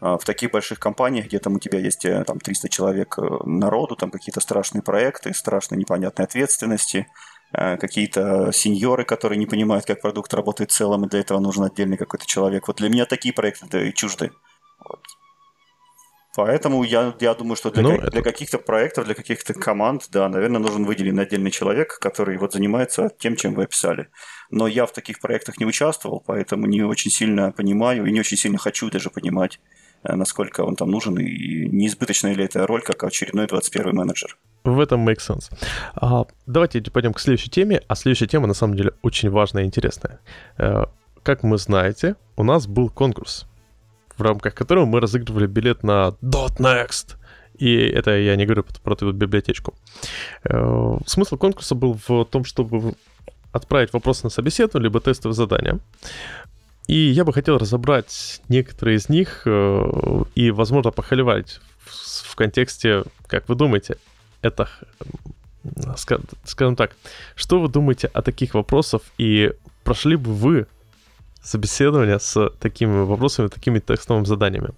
а, в таких больших компаниях, где там у тебя есть э, там 300 человек э, народу, там какие-то страшные проекты, страшные непонятные ответственности – какие-то сеньоры, которые не понимают, как продукт работает в целом, и для этого нужен отдельный какой-то человек. Вот для меня такие проекты чужды. Вот. Поэтому я, я думаю, что для, ну, как, это... для каких-то проектов, для каких-то команд, да, наверное, нужен выделенный отдельный человек, который вот занимается тем, чем вы описали. Но я в таких проектах не участвовал, поэтому не очень сильно понимаю и не очень сильно хочу даже понимать, э, насколько он там нужен и неизбыточная ли эта роль, как очередной 21 менеджер. В этом make sense. А, давайте пойдем к следующей теме. А следующая тема, на самом деле, очень важная и интересная. А, как вы знаете, у нас был конкурс, в рамках которого мы разыгрывали билет на .next. И это я не говорю про эту библиотечку. А, смысл конкурса был в том, чтобы отправить вопросы на собеседование, либо тестовые задания. И я бы хотел разобрать некоторые из них э, и, возможно, похоливать в, контексте, как вы думаете, это, скажем так, что вы думаете о таких вопросах и прошли бы вы собеседование с такими вопросами, такими текстовыми заданиями?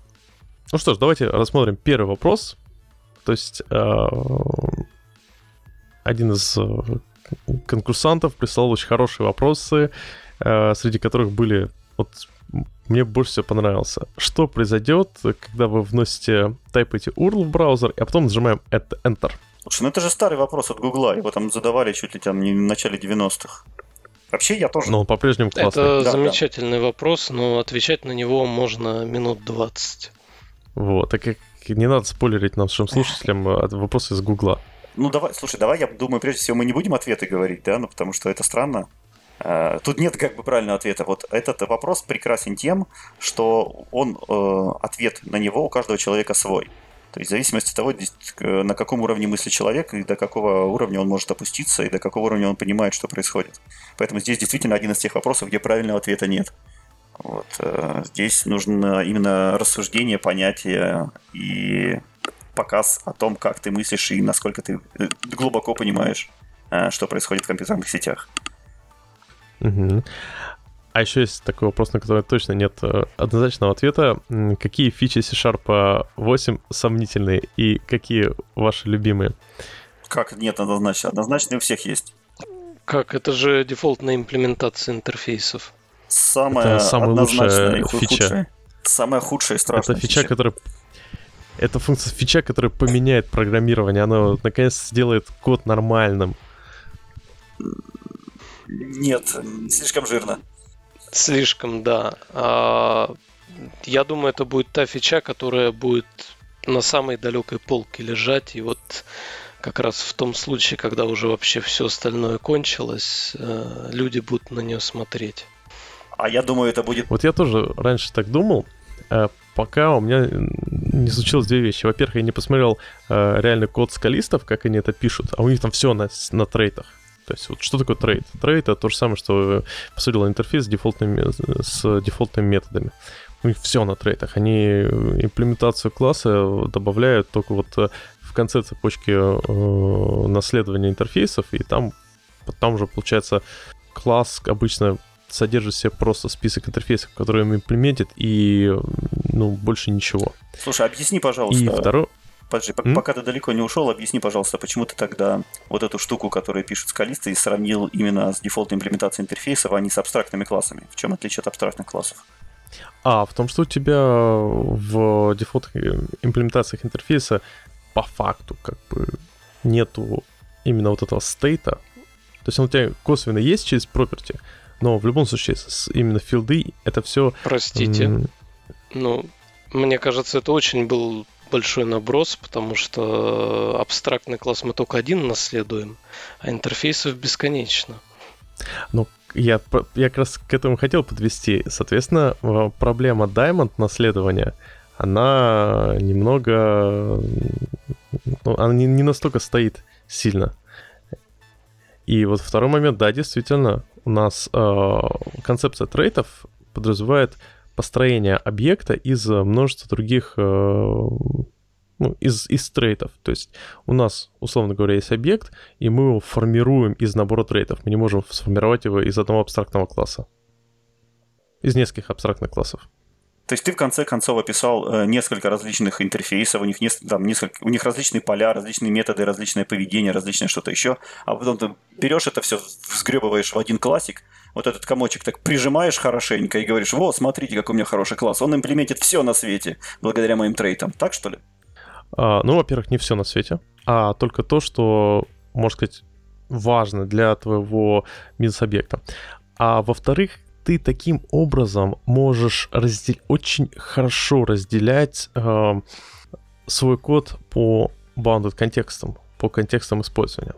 Ну что ж, давайте рассмотрим первый вопрос. То есть э, один из э, конкурсантов прислал очень хорошие вопросы, среди которых были вот мне больше всего понравился. Что произойдет, когда вы вносите, тайпаете URL в браузер, а потом нажимаем Enter? Слушай, ну это же старый вопрос от Гугла. Его там задавали чуть ли там не в начале 90-х. Вообще я тоже. Но он по-прежнему классный. Это Да, замечательный вопрос, но отвечать на него можно минут 20. Вот, так как не надо спойлерить нашим слушателям э, вопросы из Гугла. Ну давай, слушай, давай я думаю, прежде всего мы не будем ответы говорить, да, ну потому что это странно. Э, Тут нет как бы правильного ответа. Вот этот вопрос прекрасен тем, что он э, ответ на него у каждого человека свой. То есть в зависимости от того, на каком уровне мысли человек и до какого уровня он может опуститься, и до какого уровня он понимает, что происходит. Поэтому здесь действительно один из тех вопросов, где правильного ответа нет. Вот, э, здесь нужно именно рассуждение, понятие и показ о том, как ты мыслишь и насколько ты глубоко понимаешь, что происходит в компьютерных сетях. А еще есть такой вопрос, на который точно нет э, однозначного ответа. Какие фичи C-Sharp 8 сомнительные и какие ваши любимые? Как нет однозначно? Однозначно у всех есть. Как? Это же дефолтная имплементация интерфейсов. Самая Это самая однозначная лучшая фича. худшая. Самая худшая и страшная Это фича, которая... Это функция фича, которая поменяет программирование. Она наконец сделает код нормальным. Нет, слишком жирно. Слишком, да. А, я думаю, это будет та фича, которая будет на самой далекой полке лежать. И вот как раз в том случае, когда уже вообще все остальное кончилось, э, люди будут на нее смотреть. А я думаю, это будет... Вот я тоже раньше так думал, э, пока у меня не случилось две вещи. Во-первых, я не посмотрел э, реальный код скалистов, как они это пишут, а у них там все на, на трейтах. То есть вот что такое trait? Trait это то же самое, что посмотрел интерфейс с дефолтными, с дефолтными методами. У них все на trait ах. Они имплементацию класса добавляют только вот э, в конце цепочки э, наследования интерфейсов, и там, там уже получается класс обычно содержит в себе просто список интерфейсов, которые он имплементит, и ну, больше ничего. Слушай, объясни, пожалуйста. И второе... Подожди, М? пока ты далеко не ушел, объясни, пожалуйста, почему ты тогда вот эту штуку, которую пишут скалисты, сравнил именно с дефолтной имплементацией интерфейсов, а не с абстрактными классами. В чем отличие от абстрактных классов? А, в том, что у тебя в дефолтных имплементациях интерфейса по факту как бы нету именно вот этого стейта. То есть он у тебя косвенно есть через property, но в любом случае именно филды это все... Простите. Ну, мне кажется, это очень был большой наброс, потому что абстрактный класс мы только один наследуем, а интерфейсов бесконечно. Я, п- я как раз к этому хотел подвести. Соответственно, э, проблема Diamond наследования, она немного... ну, она не, не настолько стоит сильно. И вот второй момент, да, действительно, у нас э, концепция трейтов подразумевает построение объекта из э, множества других, э, ну, из, из трейтов. То есть у нас, условно говоря, есть объект, и мы его формируем из набора трейтов. Мы не можем сформировать его из одного абстрактного класса. Из нескольких абстрактных классов. То есть ты в конце концов описал э, несколько различных интерфейсов, у них, нес- там, несколько, у них различные поля, различные методы, различное поведение, различное что-то еще, а потом ты берешь это все, взгребываешь в один классик, вот этот комочек так прижимаешь хорошенько и говоришь, вот, смотрите, какой у меня хороший класс, он имплементит все на свете благодаря моим трейтам. Так что ли? А, ну, во-первых, не все на свете, а только то, что, можно сказать, важно для твоего бизнес-объекта. А во-вторых, ты таким образом можешь раздел... очень хорошо разделять э, свой код по bounded контекстам, по контекстам использования.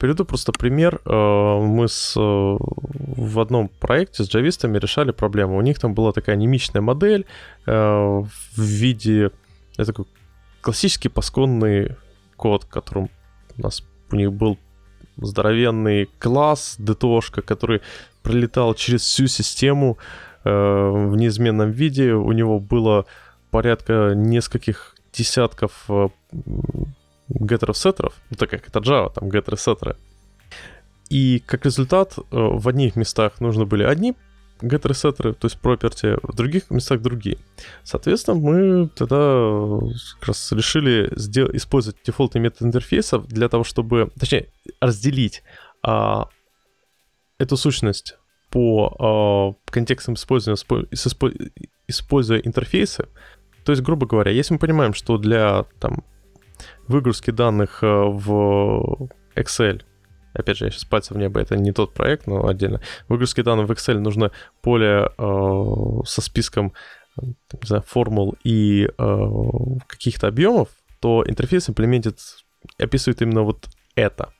Приведу просто пример. Э, Мы с, э, в одном проекте с джавистами решали проблему. У них там была такая немичная модель э, в виде... Это такой классический пасконный код, которым у нас у них был здоровенный класс, ДТОшка, который пролетал через всю систему в неизменном виде. У него было порядка нескольких десятков геттеров-сеттеров, ну так как это Java, там геттеры-сеттеры. И как результат э, в одних местах нужны были одни геттеры-сеттеры, то есть property, в других местах другие. Соответственно, мы тогда э, как раз решили сделать, использовать дефолтный метод интерфейсов для того, чтобы, точнее, разделить а, эту сущность по а, контекстам использования, используя интерфейсы. То есть, грубо говоря, если мы понимаем, что для там, выгрузки данных э, в Excel опять же, я сейчас пальцем в небо, это не тот проект, но отдельно. Выгрузки данных в Excel нужно поле э, со списком не знаю, формул и э, каких-то объемов, то интерфейс имплементит, описывает именно вот это.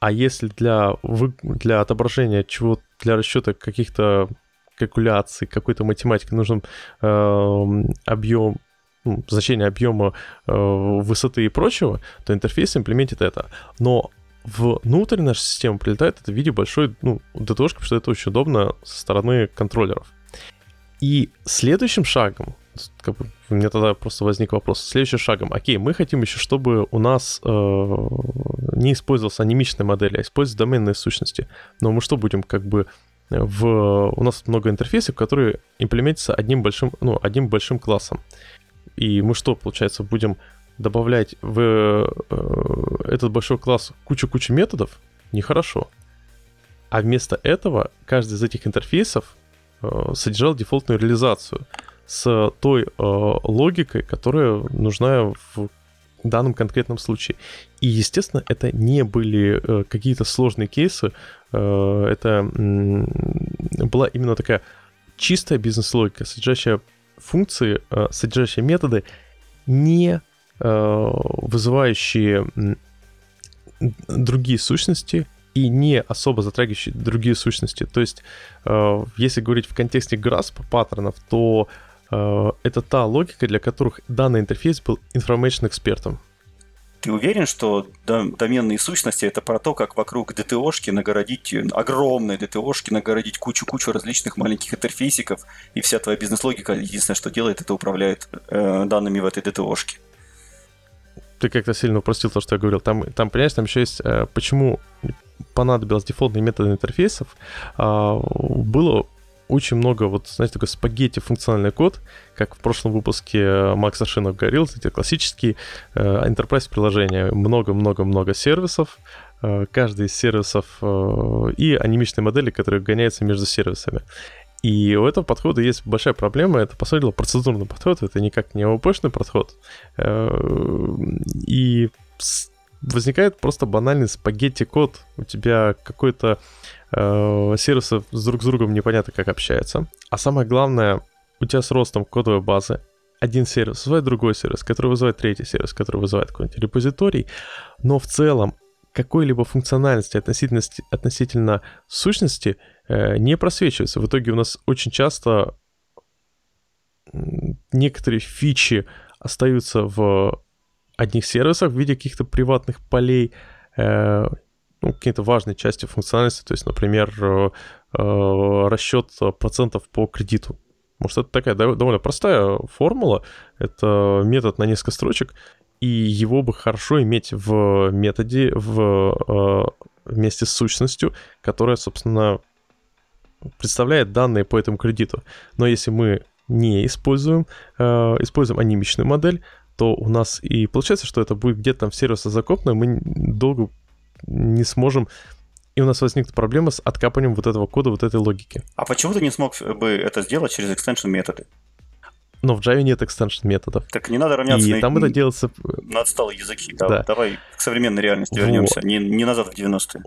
А если для, вы, для отображения чего, для расчета каких-то калькуляций, какой-то математики нужен э, объем, ну, значение объема э, высоты и прочего, то интерфейс имплементит это. Но внутрь нашей системы прилетает это в виде большой, ну, DTO, потому что это очень удобно со стороны контроллеров. И следующим шагом, как бы, у меня тогда просто возник вопрос, следующим шагом, окей, мы хотим еще, чтобы у нас э, не использовался анимичная модель, а использовать доменные сущности. Но мы что будем как бы в... У нас много интерфейсов, которые имплементятся одним большим, ну, одним большим классом. И мы что, получается, будем добавлять в э, этот большой класс кучу-кучу методов? Нехорошо. А вместо этого каждый из этих интерфейсов Э, содержал дефолтную реализацию с той э, логикой, которая нужна в данном конкретном случае. И, естественно, это не были какие-то сложные кейсы, это была именно такая чистая бизнес-логика, содержащая функции, э, содержащие методы, не э, вызывающие другие сущности и не особо затрагивающие другие сущности. То есть, э, если говорить в контексте grasp паттернов, то это та логика, для которых данный интерфейс был information экспертом. Ты уверен, что доменные сущности это про то, как вокруг DTO-шки нагородить, огромные DTO-шки нагородить кучу-кучу различных маленьких интерфейсиков, и вся твоя бизнес-логика, единственное, что делает, это управляет э, данными в этой DTO-шке? Ты как-то сильно упростил то, что я говорил. Там, там понимаешь, там еще есть, э, почему понадобилось дефолтные методы интерфейсов, а, было очень много, вот, знаете, такой спагетти функциональный код, как в прошлом выпуске Макс Ашинов говорил, эти классические э, enterprise приложения, много-много-много сервисов, э, каждый из сервисов э, и анимичные модели, которые гоняются между сервисами. И у этого подхода есть большая проблема, это, по сути процедурный подход, это никак не ООП-шный подход. И возникает просто банальный спагетти-код. У тебя какой-то э, сервис с друг с другом непонятно как общается. А самое главное, у тебя с ростом кодовой базы один сервис вызывает другой сервис, который вызывает третий сервис, который вызывает какой-нибудь репозиторий. Но в целом какой-либо функциональности относительно, относительно сущности э, не просвечивается. В итоге у нас очень часто некоторые фичи остаются в одних сервисах в виде каких-то приватных полей, э, ну, какие-то важные части функциональности, то есть, например, э, э, расчет процентов по кредиту. Может, это такая довольно простая формула, это метод на несколько строчек, и его бы хорошо иметь в методе, в, вместе с сущностью, которая, собственно, представляет данные по этому кредиту. Но если мы не используем, используем анимичную модель, то у нас и получается, что это будет где-то там в сервисе закопано, мы долго не сможем и у нас возникнет проблема с откапыванием вот этого кода, вот этой логики. А почему ты не смог бы это сделать через extension методы? Но в Java нет extension методов. Так не надо равняться и на, там это делается... на отсталые языки. Да, да. Давай к современной реальности вот. вернемся, не, не назад в 90-е.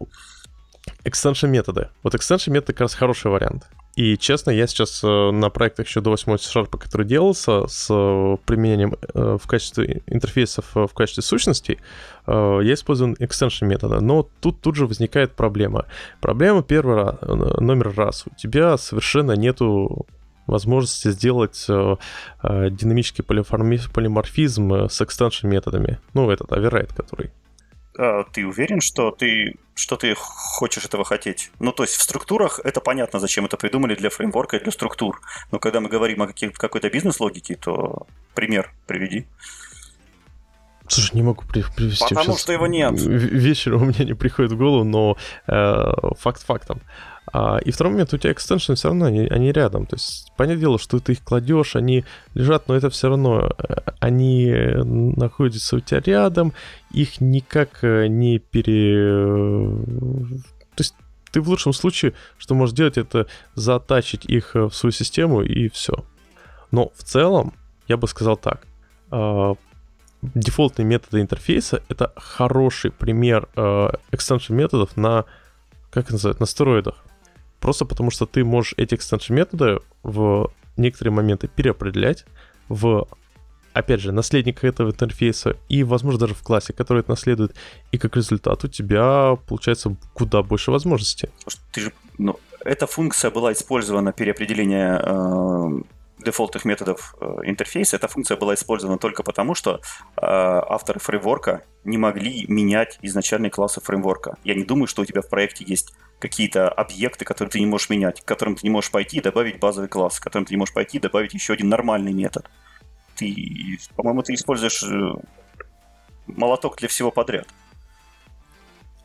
Extension методы. Вот extension метод как раз хороший вариант. И, честно, я сейчас э, на проектах еще до 8 C-Sharp, который делался с э, применением э, в качестве интерфейсов в качестве сущностей, я использую extension метода. Но тут тут же возникает проблема. Проблема первый раз, номер раз. У тебя совершенно нету возможности сделать динамический полиморфизм с extension методами. Ну, этот override, который ты уверен, что ты, что ты хочешь этого хотеть? Ну, то есть в структурах это понятно, зачем это придумали для фреймворка и для структур. Но когда мы говорим о какой-то бизнес-логике, то пример приведи. Слушай, не могу привести. Потому что его нет. Вечером у меня не приходит в голову, но э, факт фактом. А, и второй момент, у тебя экстеншн все равно, они, они рядом. То есть, понятное дело, что ты их кладешь, они лежат, но это все равно, э, они находятся у тебя рядом, их никак э, не пере... То есть, ты в лучшем случае, что можешь делать, это затачить их э, в свою систему и все. Но в целом, я бы сказал так, дефолтные методы интерфейса — это хороший пример э, extension методов на, как это называют, на стероидах. Просто потому что ты можешь эти extension методы в некоторые моменты переопределять в опять же, наследника этого интерфейса и, возможно, даже в классе, который это наследует, и как результат у тебя получается куда больше возможностей. Ты же, ну, эта функция была использована переопределение э, дефолтных методов э, интерфейса. Эта функция была использована только потому, что э, авторы фреймворка не могли менять изначальные классы фреймворка. Я не думаю, что у тебя в проекте есть какие-то объекты, которые ты не можешь менять, к которым ты не можешь пойти и добавить базовый класс, к которым ты не можешь пойти и добавить еще один нормальный метод ты, по-моему, ты используешь э, молоток для всего подряд.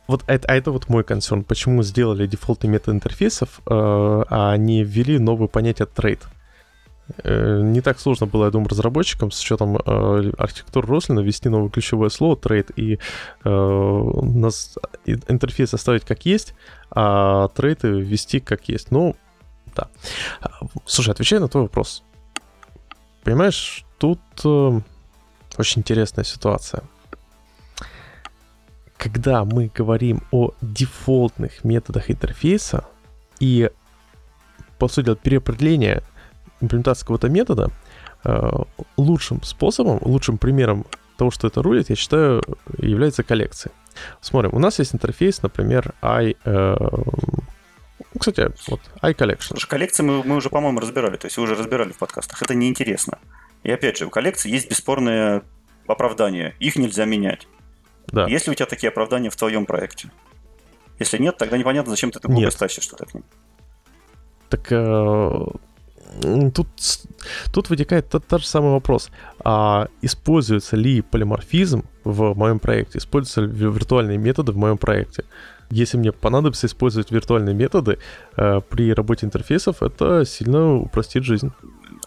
Вот это, а это вот мой концерн. Почему сделали дефолтный метод интерфейсов, а не ввели новое понятие trait? Э, не так сложно было, я думаю, разработчикам с учетом э, архитектуры Roslyn а ввести новое ключевое слово trait и э, нас интерфейс оставить как есть, а trait ы ввести как есть. Ну, да. Слушай, отвечай на твой вопрос. Понимаешь, тут э, очень интересная ситуация. Когда мы говорим о дефолтных методах интерфейса и, по сути переопределение имплементации какого-то метода, э, лучшим способом, лучшим примером того, что это рулит, я считаю, является коллекция. Смотрим, у нас есть интерфейс, например, i... Э, кстати, вот iCollection. Слушай, коллекции мы, мы уже, по-моему, разбирали, то есть вы уже разбирали в подкастах. Это неинтересно. И опять же, у коллекции есть бесспорные оправдания. Их нельзя менять. Да. Есть ли у тебя такие оправдания в твоем проекте? Если нет, тогда непонятно, зачем ты эту глупость тащишь что-то к ним. Так э, тут, тут вытекает тот, тот же самый вопрос. А используется ли полиморфизм в моем проекте? Используются ли виртуальные методы в моем проекте? Если мне понадобится использовать виртуальные методы э, при работе интерфейсов, это сильно упростит жизнь.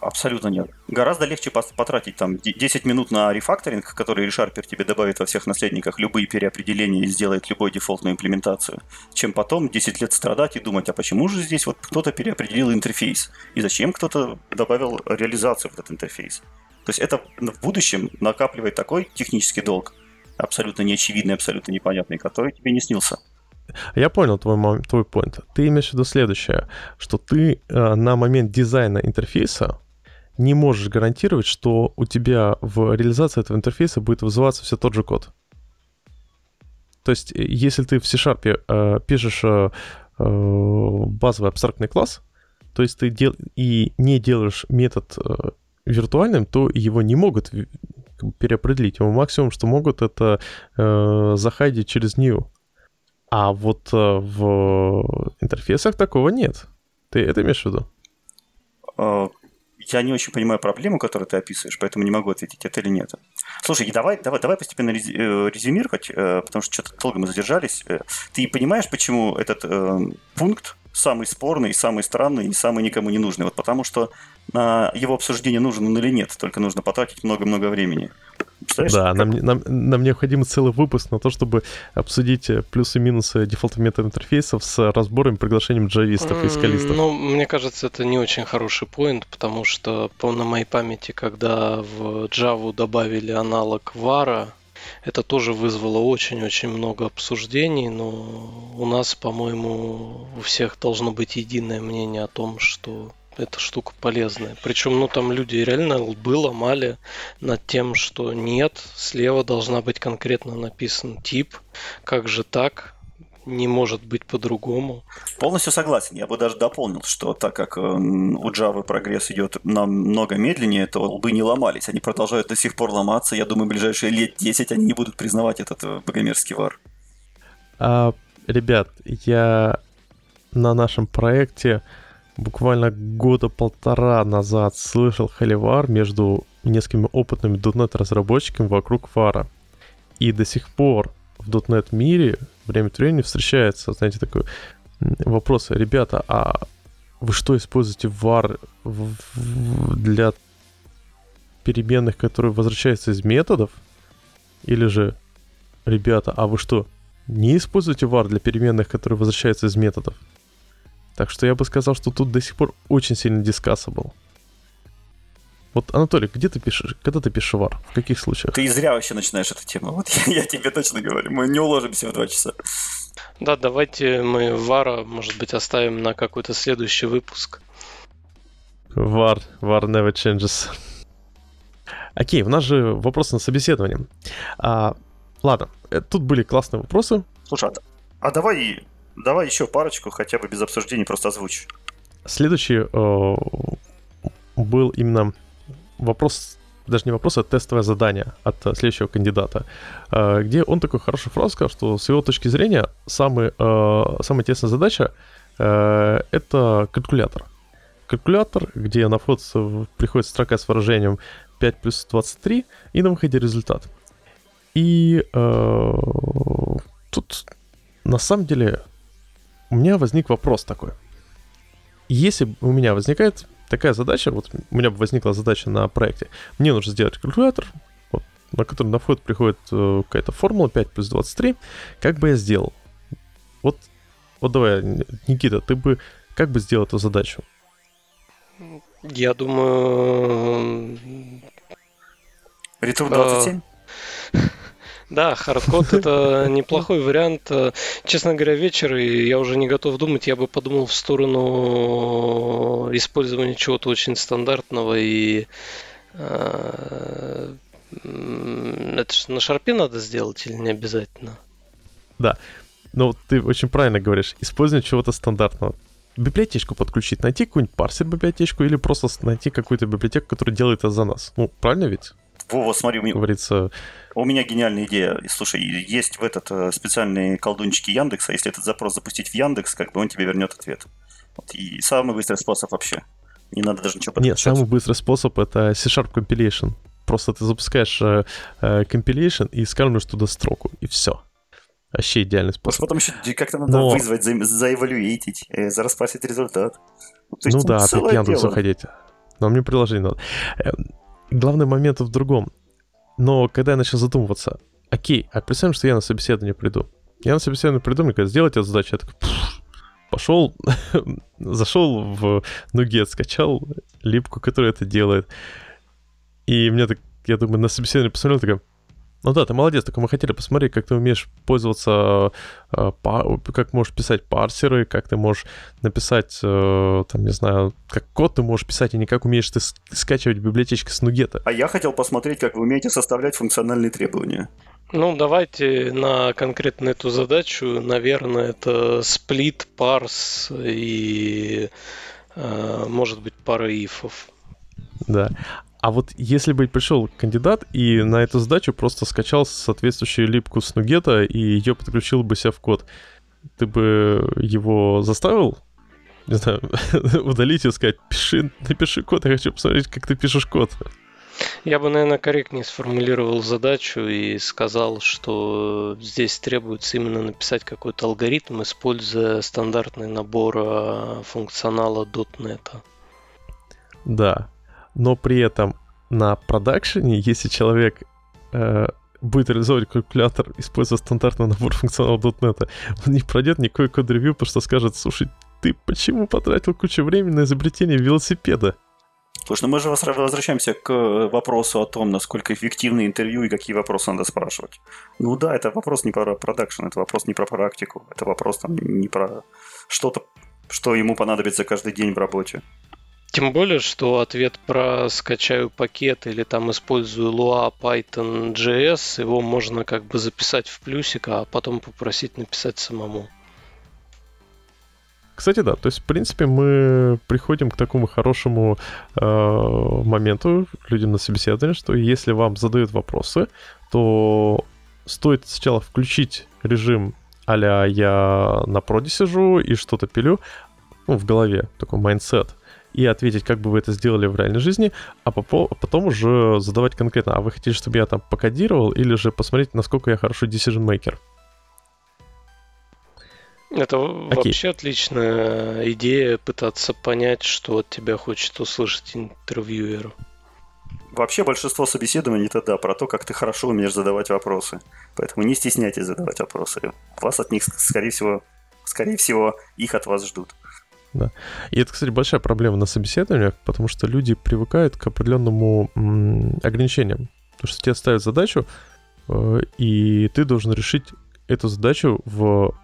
Абсолютно нет. Гораздо легче потратить там 10 минут на рефакторинг, который ReSharper тебе добавит во всех наследниках любые переопределения и сделает любую дефолтную имплементацию, чем потом 10 лет страдать и думать, а почему же здесь вот кто-то переопределил интерфейс, и зачем кто-то добавил реализацию в этот интерфейс. То есть это в будущем накапливает такой технический долг, абсолютно неочевидный, абсолютно непонятный, который тебе не снился. Я понял твой, твой point. Ты имеешь в виду следующее, что ты э, на момент дизайна интерфейса не можешь гарантировать, что у тебя в реализации этого интерфейса будет вызываться все тот же код. То есть, э, если ты в C-Sharp э, пишешь э, э, базовый абстрактный класс, то есть ты дел и не делаешь метод э, виртуальным, то его не могут переопределить. Его максимум, что могут, это э, заходить через new. А вот э, в интерфейсах такого нет. Ты это имеешь в виду? Э, я не очень понимаю проблему, которую ты описываешь, поэтому не могу ответить, это или нет. Слушай, давай, давай, давай постепенно э, резюмировать, потому что что-то долго мы задержались. Ты понимаешь, почему этот э, пункт самый спорный, самый странный и самый никому не нужный? Вот потому что на его обсуждение нужен он или нет, только нужно потратить много-много времени. Да, нам, нам, нам необходим целый выпуск на то, чтобы обсудить э, плюсы и минусы дефолтных методов интерфейсов с разбором и приглашением джавистов и скалистов. Ну, мне кажется, это не очень хороший поинт, потому что по на моей памяти, когда в Java добавили аналог var, это тоже вызвало очень-очень много обсуждений, но у нас, по-моему, у всех должно быть единое мнение о том, что эта штука полезная. Причем, ну, там люди реально лбы ломали над тем, что нет, слева должна быть конкретно написан тип, как же так, не может быть по-другому. Полностью согласен. Я бы даже дополнил, что так как у Java прогресс идет намного медленнее, то лбы не ломались. Они продолжают до сих пор ломаться. Я думаю, в ближайшие лет 10 они не будут признавать этот э, богомерзкий вар. А, ребят, я на нашем проекте буквально года полтора назад слышал холивар между несколькими опытными .NET разработчиками вокруг фара. И до сих пор в .NET мире время от времени встречается, знаете, такой вопрос, ребята, а вы что используете var для переменных, которые возвращаются из методов? Или же, ребята, а вы что, не используете var для переменных, которые возвращаются из методов? Так что я бы сказал, что тут до сих пор очень сильно discussable. Вот, Анатолий, где ты пишешь, когда ты пишешь вар? В каких случаях? Ты зря вообще начинаешь эту тему. Вот я, я тебе точно говорю, мы не уложимся в два часа. Да, давайте мы вара, может быть, оставим на какой-то следующий выпуск. Вар, вар never changes. Окей, у нас же вопрос на собеседование. А, ладно, э, тут были классные вопросы. Слушай, а, а давай, давай еще парочку, хотя бы без обсуждений, просто озвучь. Следующий э, был именно вопрос, даже не вопрос, а тестовое задание от э, следующего кандидата, э, где он такой хорошую фразу сказал, что с его точки зрения самый, э, самая тесная задача это калькулятор. Калькулятор, где на вход приходит строка с выражением 5 плюс 23, и на выходе результат. И э, тут на самом деле у меня возник вопрос такой. Если у меня возникает такая задача, вот у меня возникла задача на проекте, мне нужно сделать калькулятор, вот, на который на вход приходит э, какая-то формула 5 плюс 23, как бы я сделал? Вот, вот давай, Никита, ты бы как бы сделал эту задачу? Я думаю... Return 27? Да, hardcode это неплохой вариант. Честно говоря, вечер, и я уже не готов думать, я бы подумал в сторону использования чего-то очень стандартного и э, это же на шарпе надо сделать или не обязательно? Да. Но ты очень правильно говоришь. Использование чего-то стандартного библиотечку подключить, найти какую-нибудь парсер библиотечку или просто найти какую-то библиотеку, которая делает это за нас. Ну, правильно ведь? Вова, смотри, меня, говорится... у меня гениальная идея. Слушай, есть в этот э, специальные колдунчики Яндекса. Если этот запрос запустить в Яндекс, как бы он тебе вернет ответ. Вот, и самый быстрый способ вообще. Не надо даже ничего Нет, самый быстрый способ это C-Sharp Compilation. Просто ты запускаешь э, э, compilation и скармливаешь туда строку, и все. Вообще идеальный способ. Потом еще как-то надо Но... вызвать, за, заэвалюетить, э, зараспасить результат. Ну, есть, ну да, опять Яндексу ходить. Но мне приложение надо. Главный момент в другом. Но когда я начал задумываться, окей, а представим, что я на собеседование приду. Я на собеседование приду, мне говорят, сделать эту задачу. Я такой, пошел, зашел в Nuget, скачал липку, которая это делает. И мне так, я думаю, на собеседование посмотрел, такой, ну да, ты молодец, только мы хотели посмотреть, как ты умеешь пользоваться, э, как можешь писать парсеры, как ты можешь написать, э, там, не знаю, как код ты можешь писать, и не как умеешь ты скачивать библиотечки с нугета. А я хотел посмотреть, как вы умеете составлять функциональные требования. Ну, давайте на конкретно эту задачу, наверное, это сплит, парс и, э, может быть, пара ифов. Да. А вот если бы пришел кандидат и на эту задачу просто скачал соответствующую липку с нугета и ее подключил бы себе в код, ты бы его заставил, не знаю, удалить и сказать, пиши, напиши код, я хочу посмотреть, как ты пишешь код. Я бы, наверное, корректнее сформулировал задачу и сказал, что здесь требуется именно написать какой-то алгоритм, используя стандартный набор а, функционала .NET. Да, но при этом на продакшене, если человек э, будет реализовывать калькулятор, используя стандартный набор функционала .NET, он не пройдет никакой код-ревью, потому что скажет, слушай, ты почему потратил кучу времени на изобретение велосипеда? Слушай, ну мы же возвращаемся к вопросу о том, насколько эффективны интервью и какие вопросы надо спрашивать. Ну да, это вопрос не про продакшн, это вопрос не про практику, это вопрос там не про что-то, что ему понадобится каждый день в работе. Тем более, что ответ про скачаю пакет или там использую Lua, Python, JS, его можно как бы записать в плюсик, а потом попросить написать самому. Кстати, да, то есть, в принципе, мы приходим к такому хорошему э, моменту людям на собеседование, что если вам задают вопросы, то стоит сначала включить режим а я на проде сижу и что-то пилю, ну, в голове, такой mindset, и ответить, как бы вы это сделали в реальной жизни, а потом уже задавать конкретно, а вы хотите, чтобы я там покодировал, или же посмотреть, насколько я хорошо decision maker. Это okay. вообще отличная идея пытаться понять, что от тебя хочет услышать интервьюер. Вообще большинство собеседований это да, про то, как ты хорошо умеешь задавать вопросы. Поэтому не стесняйтесь задавать вопросы. Вас от них, скорее всего, скорее всего, их от вас ждут. Да. И это, кстати, большая проблема на собеседованиях, потому что люди привыкают к определенному ограничениям. Потому что тебе ставят задачу, э, и ты должен решить эту задачу в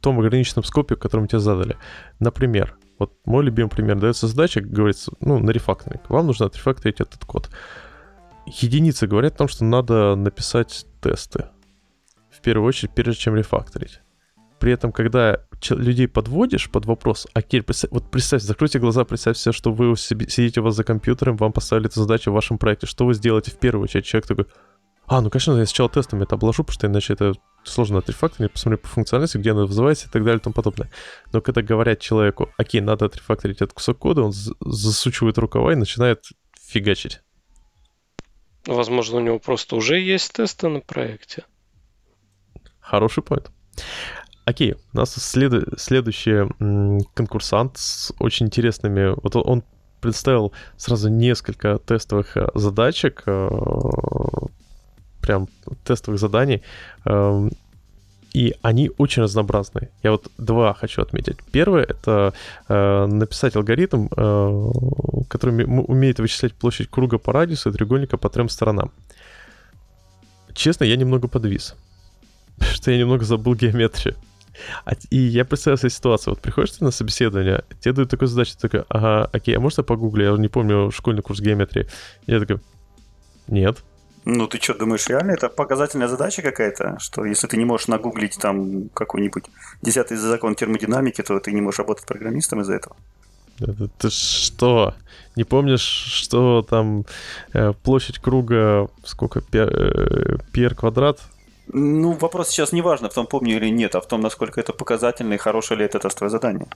том ограниченном скопе, которым тебе задали. Например, вот мой любимый пример, дается задача, говорится, ну, на рефакторинг. Вам нужно отрефакторить этот код. Единицы говорят о том, что надо написать тесты. В первую очередь, прежде чем рефакторить. При этом, когда людей подводишь под вопрос, а теперь представь, вот представь, закройте глаза, представьте, что вы сидите у вас за компьютером, вам поставили эту задачу в вашем проекте, что вы сделаете в первую очередь? Человек такой, а, ну, конечно, я сначала тестами это обложу, потому что иначе это сложно отрефакторить, посмотрю по функциональности, где она вызывается и так далее и тому подобное. Но когда говорят человеку, окей, надо отрефакторить этот кусок кода, он засучивает рукава и начинает фигачить. Возможно, у него просто уже есть тесты на проекте. Хороший point. Окей, у нас след... следующий конкурсант с очень интересными... Вот он представил сразу несколько тестовых э, задачек, э, прям тестовых заданий, эм, и они очень разнообразные. Я вот два хочу отметить. Первое — это э, написать алгоритм, который умеет вычислять площадь круга по радиусу и треугольника по трем сторонам. Честно, я немного подвис, что я немного забыл геометрию. А, и я представил себе ситуацию. Вот приходишь ты на собеседование, тебе дают такую задачу, ты такой, ага, окей, а можно я погуглю? Я не помню школьный курс геометрии. Я такой, нет. Ну, ты что, думаешь, реально это показательная задача какая-то? Что если ты не можешь нагуглить там какой-нибудь десятый закон термодинамики, то ты не можешь работать программистом из-за этого? Это, ты что? Не помнишь, что там э, площадь круга сколько? Пер, э, пер квадрат? Ну, вопрос сейчас не важно, в том помню или нет, а в том, насколько это показательно и хорошее ли это тестовое задание.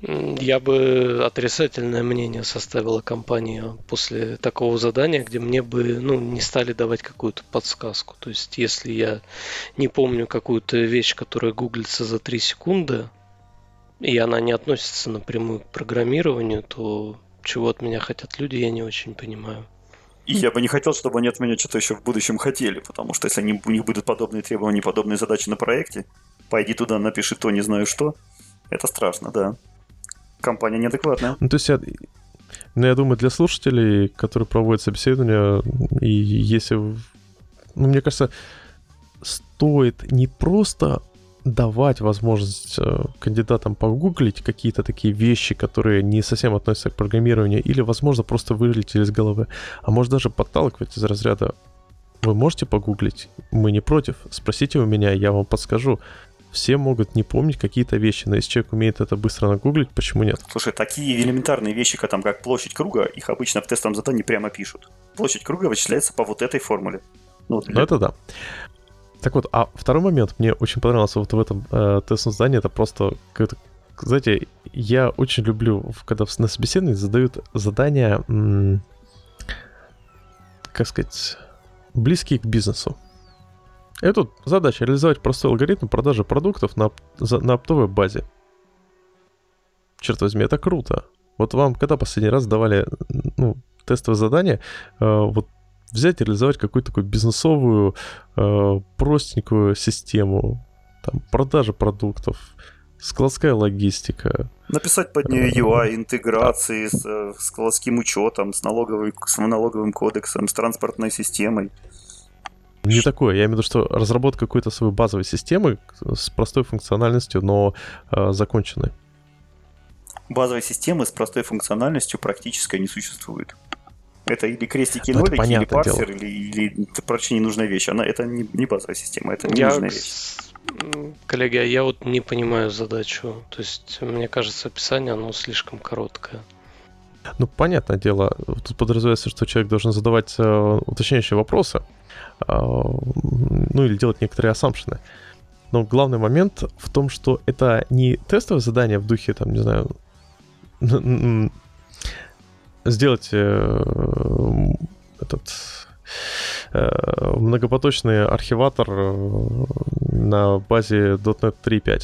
Я бы отрицательное мнение составила компанию после такого задания, где мне бы ну, не стали давать какую-то подсказку. То есть, если я не помню какую-то вещь, которая гуглится за 3 секунды, и она не относится напрямую к программированию, то чего от меня хотят люди, я не очень понимаю. И я бы не хотел, чтобы они от меня что-то еще в будущем хотели, потому что если они, у них будут подобные требования, подобные задачи на проекте, пойди туда, напиши то, не знаю что, это страшно, да компания неадекватная. Ну, то есть я, ну, я думаю, для слушателей, которые проводят собеседование, и если... Ну, мне кажется, стоит не просто давать возможность э, кандидатам погуглить какие-то такие вещи, которые не совсем относятся к программированию, или, возможно, просто вылетели из головы, а может даже подталкивать из разряда вы можете погуглить, мы не против, спросите у меня, я вам подскажу все могут не помнить какие-то вещи, но если человек умеет это быстро нагуглить, почему нет? Слушай, такие элементарные вещи, как, там, как площадь круга, их обычно в тестовом задании прямо пишут. Площадь круга вычисляется по вот этой формуле. Ну, для... ну это да. Так вот, а второй момент мне очень понравился вот в этом э, тестовом задании, это просто какое-то знаете, я очень люблю, когда на собеседовании задают задания, м- как сказать, близкие к бизнесу. Эту задача реализовать простой алгоритм продажи продуктов на, на оптовой базе. Черт возьми, это круто. Вот вам когда последний раз давали ну, тестовое задание, э, вот взять и реализовать какую-то такую бизнесовую, э, простенькую систему, там, продажи продуктов, складская логистика. Написать под нее UI, интеграции с, э, с складским учетом, с, налоговой, с налоговым кодексом, с транспортной системой. Не такое. Я имею в виду, что разработка какой-то своей базовой системы с простой функциональностью, но э, законченной. Базовой системы с простой функциональностью практически не существует. Это или крестики ну, нолики, или парсер, дело. или, или прочая ненужная вещь. Она, это не, не базовая система, это ненужная я, вещь. Коллеги, а я вот не понимаю задачу. То есть, мне кажется, описание, оно слишком короткое. Ну, понятное дело, тут подразумевается, что человек должен задавать э, уточняющие вопросы, э, ну или делать некоторые ассампшены. Но главный момент в том, что это не тестовое задание в духе, там, не знаю, сделать э, этот э, многопоточный архиватор э, на базе .NET 3.5.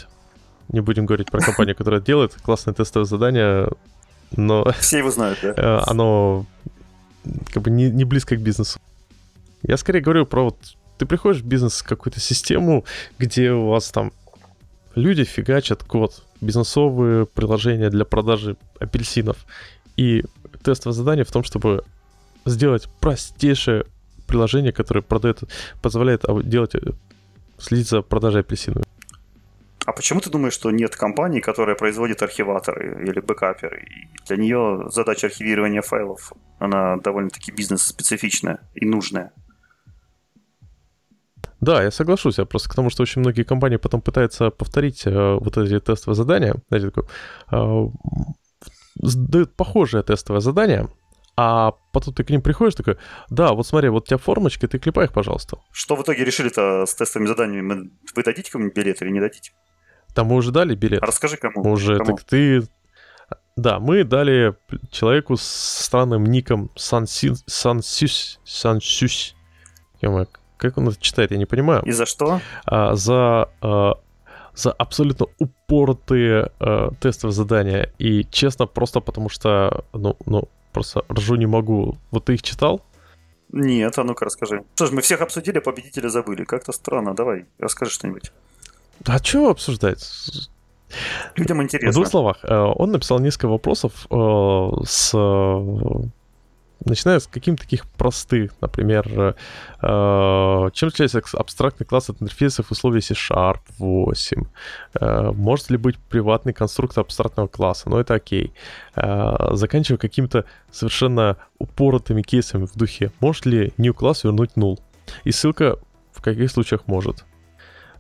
Не будем говорить про компанию, которая делает классное тестовое задание, но... Все его знают, да? Оно как бы не, не близко к бизнесу. Я скорее говорю про вот... Ты приходишь в бизнес, какую-то систему, где у вас там люди фигачат код бизнесовые приложения для продажи апельсинов. И тестовое задание в том, чтобы сделать простейшее приложение, которое продает, позволяет делать, следить за продажей апельсинов. А почему ты думаешь, что нет компании, которая производит архиваторы или бэкаперы? И для нее задача архивирования файлов, она довольно-таки бизнес-специфичная и нужная. Да, я соглашусь. Я просто к тому, что очень многие компании потом пытаются повторить э, вот эти тестовые задания. Знаете, такое, э, дают похожее тестовое задание, а потом ты к ним приходишь такой, да, вот смотри, вот у тебя формочка, ты клепай их, пожалуйста. Что в итоге решили-то с тестовыми заданиями? Вы дадите кому-нибудь билет или не дадите? Там мы уже дали билет. А расскажи кому. Уже, кому? так ты... Да, мы дали человеку с странным ником Сансюс... Сансюс... Сансюс... Как он это читает, я не понимаю. И за что? А, за, а, за абсолютно упоротые а, тестовые задания. И честно, просто потому что, ну, ну, просто ржу не могу. Вот ты их читал? Нет, а ну-ка расскажи. Что ж, мы всех обсудили, победителя забыли. Как-то странно. Давай, расскажи что-нибудь. А что обсуждать? Людям интересно. В двух словах. Э, он написал несколько вопросов э, с начиная с каких-то таких простых, например, э, чем отличается абстрактный класс от интерфейсов в условиях C-Sharp 8, э, может ли быть приватный конструктор абстрактного класса, но это окей, э, заканчивая какими-то совершенно упоротыми кейсами в духе, может ли new класс вернуть null, и ссылка в каких случаях может.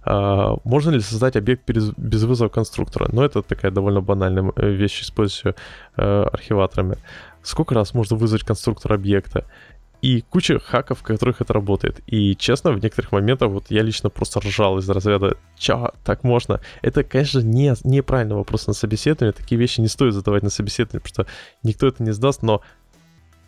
Uh, можно ли создать объект без, без вызова конструктора? Но это такая довольно банальная вещь, используя uh, архиваторами сколько раз можно вызвать конструктор объекта, и куча хаков, в которых это работает. И честно, в некоторых моментах вот я лично просто ржал из разряда «Чё, так можно?» Это, конечно, не, неправильный вопрос на собеседование, такие вещи не стоит задавать на собеседование, потому что никто это не сдаст, но,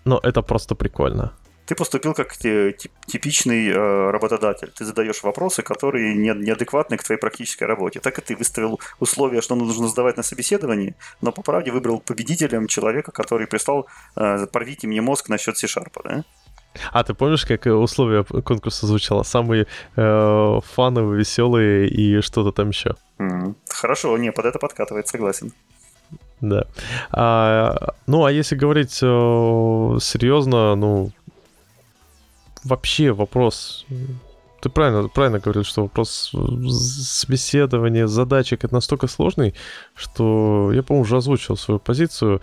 но это просто прикольно ты поступил как типичный э, работодатель. Ты задаешь вопросы, которые не, неадекватны к твоей практической работе. Так и ты выставил условия, что нужно сдавать на собеседовании, но по правде выбрал победителем человека, который прислал э, «порвите мне мозг насчет C-Sharp». Да? А ты помнишь, как условия конкурса звучало? Самые э, фановые, веселые и что-то там еще. Mm-hmm. Хорошо, не, под это подкатывает, согласен. Да. А, ну, а если говорить э, серьезно, ну, вообще вопрос ты правильно, правильно говорил, что вопрос собеседования, задачек это настолько сложный, что я, по-моему, уже озвучил свою позицию.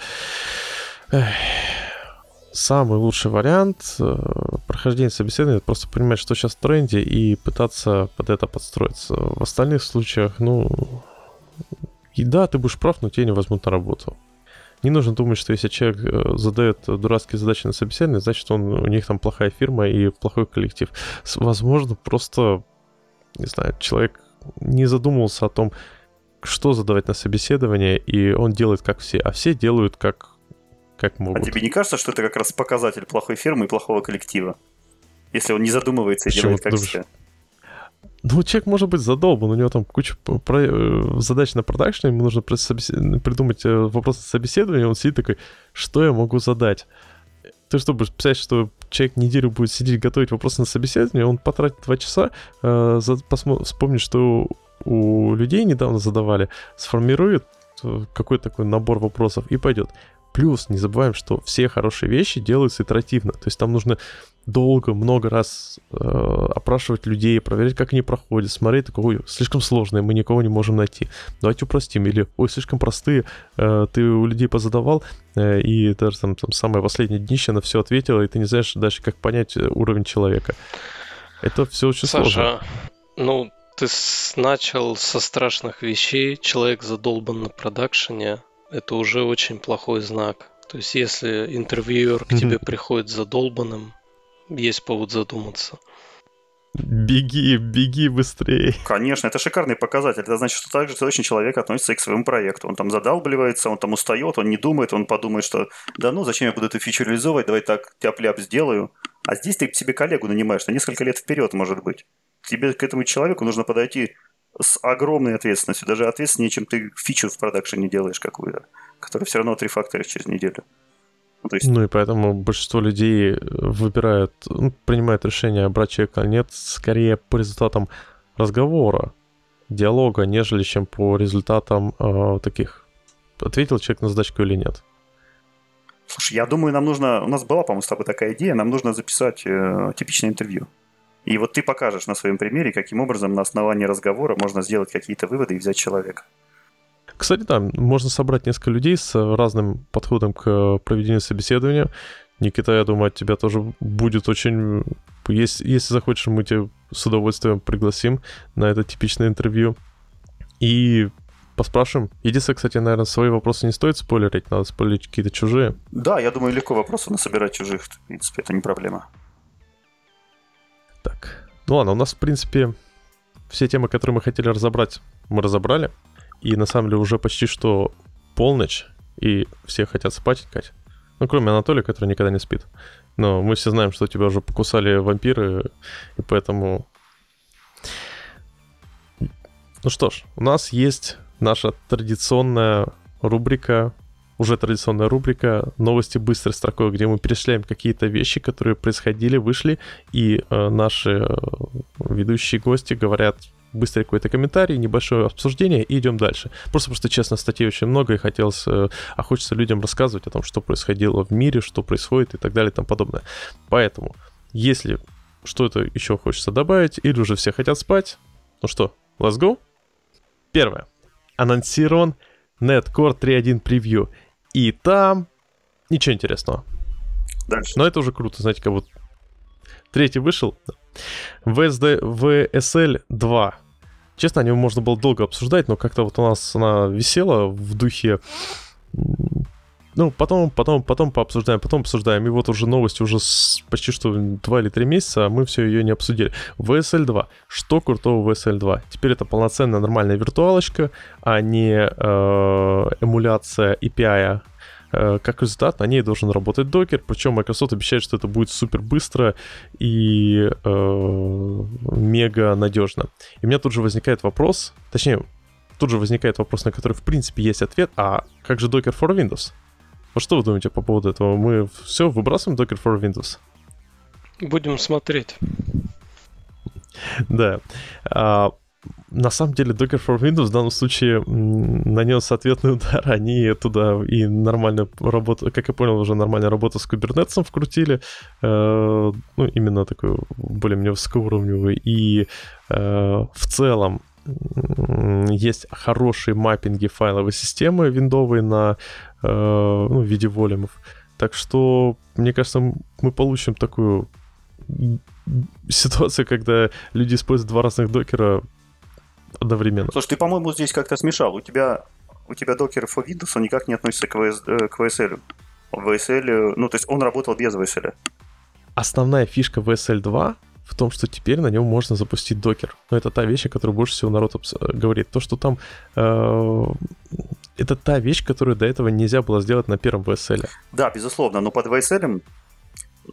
Эх. Самый лучший вариант э, прохождения собеседования это просто понимать, что сейчас в тренде, и пытаться под это подстроиться. В остальных случаях, ну, и да, ты будешь прав, но тебя не возьмут на работу. Не нужно думать, что если человек э, задает дурацкие задачи на собеседование, значит, он, у них там плохая фирма и плохой коллектив. Возможно, просто, не знаю, человек не задумывался о том, что задавать на собеседование, и он делает как все, а все делают как, как могут. А тебе не кажется, что это как раз показатель плохой фирмы и плохого коллектива? Если он не задумывается и делает как думаешь? все. Ну, человек может быть задолбан, у него там куча про- э, задач на продакшне, ему нужно придумать э, вопросы собеседования, он сидит такой, что я могу задать? Ты что, будешь писать, что человек неделю будет сидеть готовить вопросы на собеседование, он потратит два часа, э, за, посмо- вспомнит, что у людей недавно задавали, сформирует э, какой-то такой набор вопросов и пойдет. Плюс не забываем, что все хорошие вещи делаются итеративно. То есть там нужно долго, много раз э, опрашивать людей, проверять, как они проходят, смотреть, такой, слишком сложное, мы никого не можем найти. Давайте упростим. Или, ой, слишком простые, э, ты у людей позадавал, э, и даже там, там самое последнее днище на все ответила, и ты не знаешь дальше, как понять э, уровень человека. Это все очень Саша, сложно. ну, ты начал со страшных вещей, человек задолбан на продакшене, это уже очень плохой знак. То есть, если интервьюер к тебе приходит задолбанным, есть повод задуматься. Беги, беги быстрее. Конечно, это шикарный показатель. Это значит, что также точно человек относится и к своему проекту. Он там задалбливается, он там устает, он не думает, он подумает, что да ну, зачем я буду эту фичу реализовывать, давай так тяп-ляп сделаю. А здесь ты себе коллегу нанимаешь на несколько лет вперед, может быть. Тебе к этому человеку нужно подойти с огромной ответственностью, даже ответственнее, чем ты фичу в продакшене делаешь какую-то, которая все равно отрефакторишь через неделю. Ну, то есть... ну и поэтому большинство людей выбирают, ну, принимают решение, брать человека или нет, скорее по результатам разговора, диалога, нежели чем по результатам э, таких. Ответил человек на задачку или нет? Слушай, я думаю, нам нужно... У нас была, по-моему, с тобой такая идея. Нам нужно записать э, типичное интервью. И вот ты покажешь на своем примере, каким образом на основании разговора можно сделать какие-то выводы и взять человека. Кстати, да, можно собрать несколько людей с разным подходом к проведению собеседования. Никита, я думаю, от тебя тоже будет очень... Если, если захочешь, мы тебя с удовольствием пригласим на это типичное интервью. И поспрашиваем. Единственное, кстати, наверное, свои вопросы не стоит спойлерить, надо спойлерить какие-то чужие. Да, я думаю, легко вопросы насобирать чужих. В принципе, это не проблема. Так, ну ладно, у нас, в принципе, все темы, которые мы хотели разобрать, мы разобрали. И на самом деле уже почти что полночь, и все хотят спать, Кать. Ну, кроме Анатолия, который никогда не спит. Но мы все знаем, что тебя уже покусали вампиры, и поэтому... Ну что ж, у нас есть наша традиционная рубрика, уже традиционная рубрика «Новости быстрой строкой», где мы перечисляем какие-то вещи, которые происходили, вышли, и э, наши э, ведущие гости говорят быстрый какой-то комментарий, небольшое обсуждение и идем дальше. Просто просто честно, статей очень много и хотелось, э, а хочется людям рассказывать о том, что происходило в мире, что происходит и так далее и тому подобное. Поэтому, если что-то еще хочется добавить или уже все хотят спать, ну что, let's go? Первое. Анонсирован Netcore 3.1 превью. И там ничего интересного. Дальше. Но это уже круто, знаете, как вот третий вышел. VSD, VSL 2 Честно, о нем можно было долго обсуждать, но как-то вот у нас она висела в духе ну, потом, потом, потом пообсуждаем, потом обсуждаем. И вот уже новость уже с почти что 2 или 3 месяца, а мы все ее не обсудили. VSL 2. Что крутого VSL 2? Теперь это полноценная нормальная виртуалочка, а не э, эмуляция API Э, как результат, на ней должен работать докер, причем Microsoft обещает, что это будет супер быстро и э, мега надежно. И у меня тут же возникает вопрос, точнее, тут же возникает вопрос, на который в принципе есть ответ, а как же Docker for Windows? Вот что вы думаете по поводу этого? Мы все выбрасываем Docker for Windows? Будем смотреть. Да. А, на самом деле Docker for Windows в данном случае нанес ответный удар. Они туда и нормально работу, как я понял, уже нормально работу с Kubernetes вкрутили. Э, ну, именно такой более-менее высокоуровневый. И э, в целом есть хорошие маппинги файловой системы виндовой на ну, в виде волюмов. Так что, мне кажется, мы получим такую ситуацию, когда люди используют два разных докера одновременно. Слушай, ты, по-моему, здесь как-то смешал. У тебя, у тебя докер for Windows, он никак не относится к, VS, э, к VSL. VSL, ну, то есть он работал без VSL. Основная фишка VSL 2 в том, что теперь на нем можно запустить докер. Но это та вещь, о которой больше всего народ говорит. То, что там... Э, это та вещь, которую до этого нельзя было сделать на первом VSL. Да, безусловно, но под VSL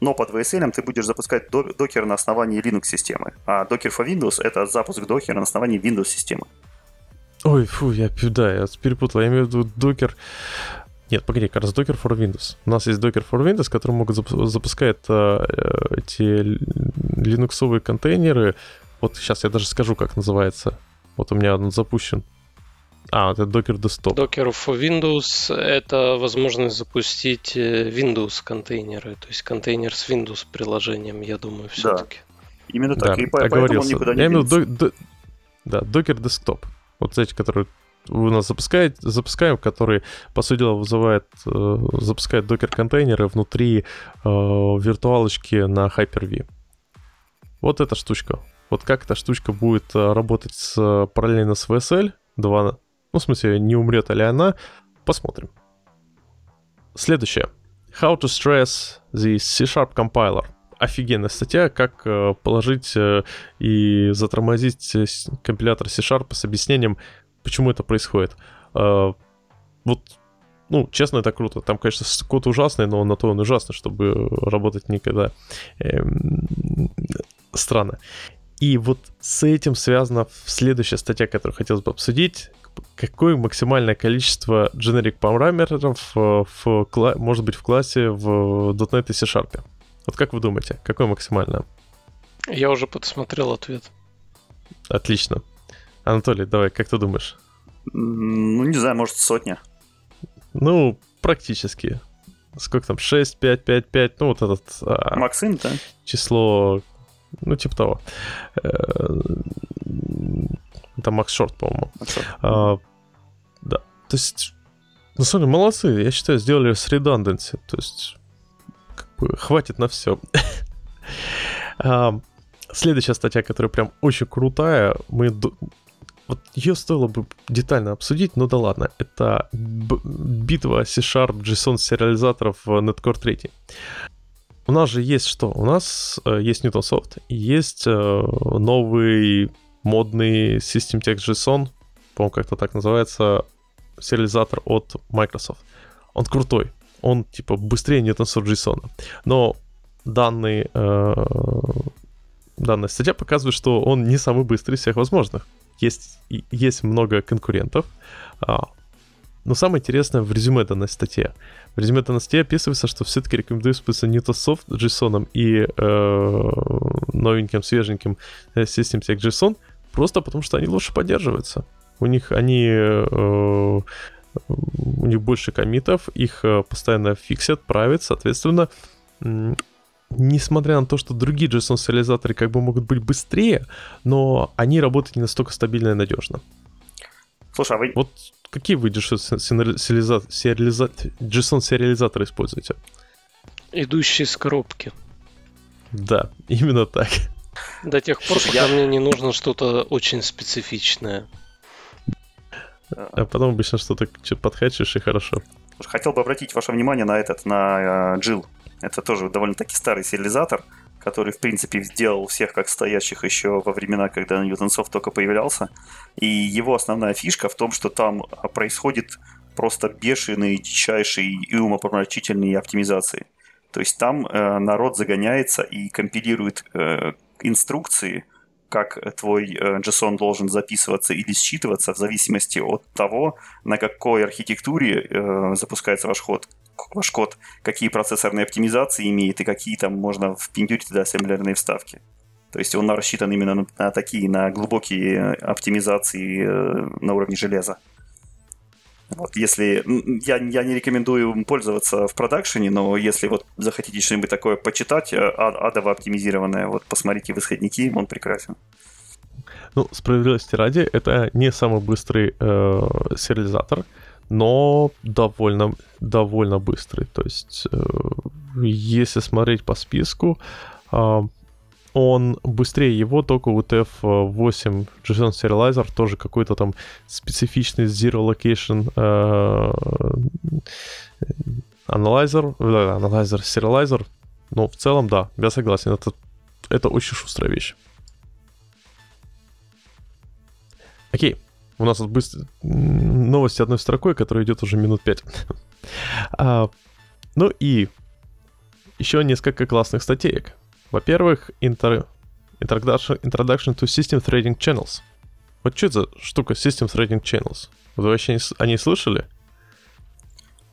но под VSL ты будешь запускать докер на основании Linux-системы. А Docker for Windows — это запуск докера на основании Windows-системы. Ой, фу, я, да, я перепутал. Я имею в виду докер... Нет, погоди, как раз Docker for Windows. У нас есть Docker for Windows, который могут запускать э, эти линуксовые контейнеры. Вот сейчас я даже скажу, как называется. Вот у меня он запущен. А, это Docker Desktop. Docker for Windows — это возможность запустить э, Windows контейнеры, то есть контейнер с Windows приложением, я думаю, все-таки. Да. Именно так. Да, и поэтому он никуда не я имею до, до, Да, Docker Desktop. Вот эти, которые вы нас запускаете, запускаем, который, по сути дела, вызывает, э, запускает докер-контейнеры внутри э, виртуалочки на Hyper-V. Вот эта штучка. Вот как эта штучка будет э, работать с, параллельно с VSL 2 ну, в смысле, не умрет ли она. Посмотрим. Следующее. How to stress the C-Sharp compiler. Офигенная статья, как э, положить э, и затормозить э, компилятор C-Sharp с объяснением, почему это происходит. Вот, ну, честно, это круто. Там, конечно, код ужасный, но на то он ужасный, чтобы работать никогда эм, странно. И вот с этим связана следующая статья, которую хотелось бы обсудить какое максимальное количество generic параметров в, в, может быть в классе в .NET и C-Sharp? Вот как вы думаете, какое максимальное? Я уже подсмотрел ответ. Отлично. Анатолий, давай, как ты думаешь? Ну, не знаю, может, сотня. Ну, практически. Сколько там? 6, 5, 5, 5. Ну, вот этот... А, Максим, да? Число... Ну, типа того. Там Макс Шорт, по-моему. А, да. То есть, самом деле, молодцы. Я считаю, сделали с redundancy. То есть, как бы, хватит на все. а, следующая статья, которая прям очень крутая. Мы вот ее стоило бы детально обсудить, но да ладно. Это битва C-Sharp JSON сериализаторов Netcore 3. У нас же есть что? У нас э, есть Newtonsoft, есть э, новый модный System Text JSON, по-моему, как-то так называется, сериализатор от Microsoft. Он крутой, он типа быстрее Newtonsoft JSON. Но данный, э, данная статья показывает, что он не самый быстрый из всех возможных есть, есть много конкурентов. А, но самое интересное в резюме данной статье. В резюме данной статьи описывается, что все-таки рекомендую использоваться не то софт JSON и э, новеньким, свеженьким э, System Tech JSON, просто потому что они лучше поддерживаются. У них они... Э, у них больше комитов, их э, постоянно фиксят, правят, соответственно, несмотря на то, что другие JSON-сериализаторы как бы могут быть быстрее, но они работают не настолько стабильно и надежно. Слушай, а вы... Вот какие вы JSON-сериализаторы используете? Идущие с коробки. Да, именно так. До тех пор, пока я... мне не нужно что-то очень специфичное. А потом обычно что-то подхачишь и хорошо. Хотел бы обратить ваше внимание на этот, на Джил. Это тоже довольно-таки старый сериализатор, который, в принципе, сделал всех как стоящих еще во времена, когда Ньютонсофт только появлялся. И его основная фишка в том, что там а, происходит просто бешеные, дичайшие и умопомрачительные оптимизации. То есть там э, народ загоняется и компилирует э, инструкции, как твой э, JSON должен записываться или считываться в зависимости от того, на какой архитектуре э, запускается ваш ход, ваш код, какие процессорные оптимизации имеет и какие там можно впендюрить туда ассемблерные вставки. То есть он рассчитан именно на, на такие, на глубокие оптимизации э, на уровне железа. Вот если я, я не рекомендую пользоваться в продакшене, но если вот захотите что-нибудь такое почитать, э, а, адово оптимизированное, вот посмотрите в исходники, он прекрасен. Ну, справедливости ради, это не самый быстрый э, сериализатор но довольно, довольно быстрый. То есть, э, если смотреть по списку, э, он быстрее его, только UTF-8 JSON Serializer, тоже какой-то там специфичный Zero Location э, Analyzer, да, Analyzer Serializer. Но в целом, да, я согласен, это, это очень шустрая вещь. Окей, у нас тут быстро... новости одной строкой, которая идет уже минут пять. а, ну и еще несколько классных статеек. Во-первых, inter... introduction, introduction to System Threading Channels. Вот что это за штука System Threading Channels? Вы вообще о ней слышали?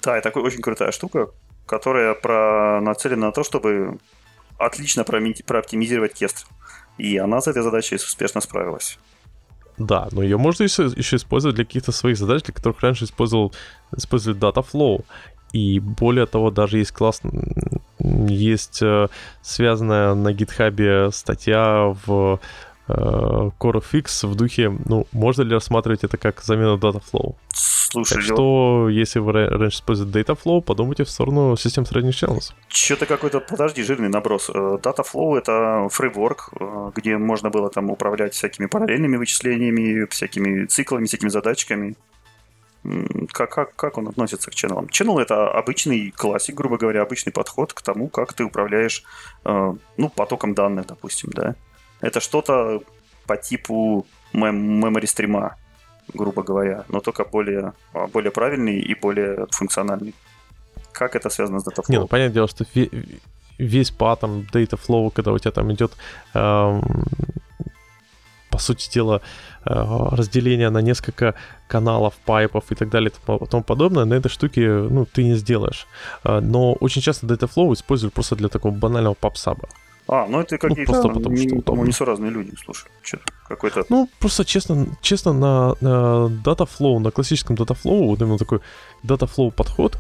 Да, это очень крутая штука, которая про... нацелена на то, чтобы отлично прооптимизировать кест. И она с этой задачей успешно справилась. Да, но ее можно еще, еще использовать для каких-то своих задач, для которых раньше использовал, использовали Dataflow. И более того, даже есть класс, есть э, связанная на гитхабе статья в э, CoreFix в духе, ну, можно ли рассматривать это как замена Dataflow? Слушай, так что, если вы раньше используете Dataflow, подумайте в сторону систем средних channels. Что-то какой-то, подожди, жирный наброс. Э, Dataflow — это фреймворк, где можно было там управлять всякими параллельными вычислениями, всякими циклами, всякими задачками. Как, как, как он относится к ченнелам? Channel — это обычный классик, грубо говоря, обычный подход к тому, как ты управляешь э, ну, потоком данных, допустим, да. Это что-то по типу мем- memory стрима грубо говоря, но только более, а, более правильный и более функциональный. Как это связано с Dataflow? Не, ну, понятное дело, что весь паттерн Dataflow, когда у тебя там идет, эм, по сути дела, э, разделение на несколько каналов, пайпов и так далее и тому подобное, на этой штуке ну, ты не сделаешь. Э, но очень часто Dataflow используют просто для такого банального папсаба. А, ну это какие-то ну, просто потому, не, что не, несуразные люди, слушай. Какой-то... Ну, просто честно, честно на, на Dataflow, на классическом Dataflow, вот именно такой Dataflow подход,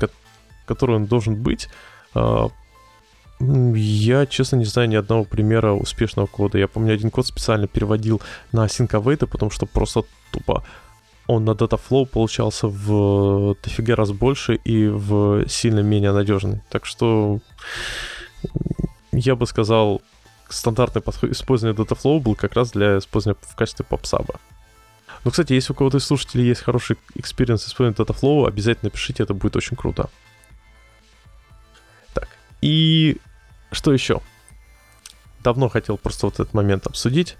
который он должен быть, а, я, честно, не знаю ни одного примера успешного кода. Я помню, один код специально переводил на async await, потому что просто тупо он на Dataflow получался в дофига раз больше и в сильно менее надежный. Так что я бы сказал, стандартный подход использования Dataflow был как раз для использования в качестве pub-sub а. Ну, кстати, если у кого-то из слушателей есть хороший experience использования Dataflow, обязательно пишите, это будет очень круто. Так, и что еще? Давно хотел просто вот этот момент обсудить.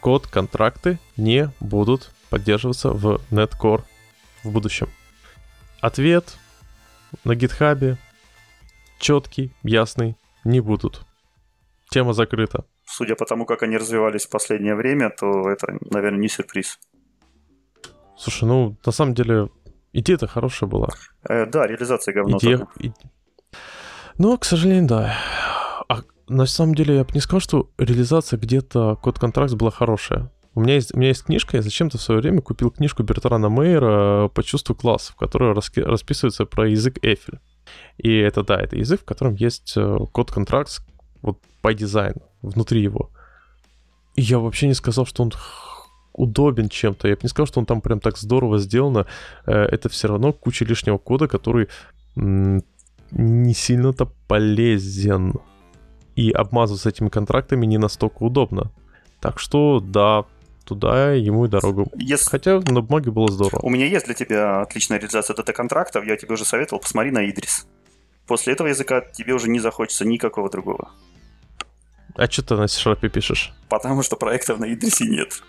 Код, контракты не будут поддерживаться в Netcore в будущем. Ответ на гитхабе четкий, ясный, не будут. Тема закрыта. Судя по тому, как они развивались в последнее время, то это, наверное, не сюрприз. Слушай, ну, на самом деле, идея-то хорошая была. Э, да, реализация говно. Идея... Ну, к сожалению, да. На самом деле, я бы не сказал, что реализация где-то код контракт была хорошая. У меня есть, у меня есть книжка, я зачем-то в свое время купил книжку Бертрана Мейера по чувству классов, которая раски, расписывается про язык Эфель. И это, да, это язык, в котором есть э, код контракт вот по дизайну, внутри его. И я вообще не сказал, что он удобен чем-то. Я бы не сказал, что он там прям так здорово сделано. Э, это все равно куча лишнего кода, который не сильно-то полезен. И обмазываться этими контрактами не настолько удобно. Так что, да, туда ему и дорогу. Если... Хотя на бумаге было здорово. У меня есть для тебя отличная реализация дата-контрактов. Я тебе уже советовал, посмотри на Идрис. После этого языка тебе уже не захочется никакого другого. А что ты на C-Sharp пишешь? Потому что проектов на Идрисе нет.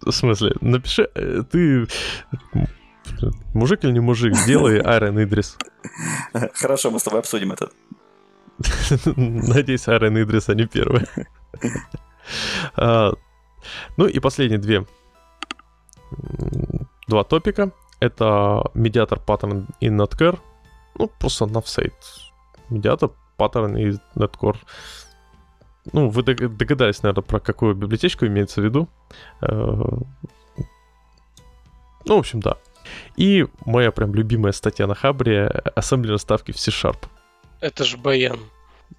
В смысле? Напиши, э, ты мужик или не мужик, сделай Iron Идрис. Хорошо, мы с тобой обсудим это. Надеюсь, Iron Идрис, а не первый. А, ну и последние две. Два топика. Это медиатор паттерн и netcore. Ну, просто навсейт. Медиатор, паттерн и netcore. Ну, вы догадались, наверное, про какую библиотечку имеется в виду. Э, ну, в общем, да. И моя прям любимая статья на Хабре — ассемблер ставки в C-Sharp. Это же Баян.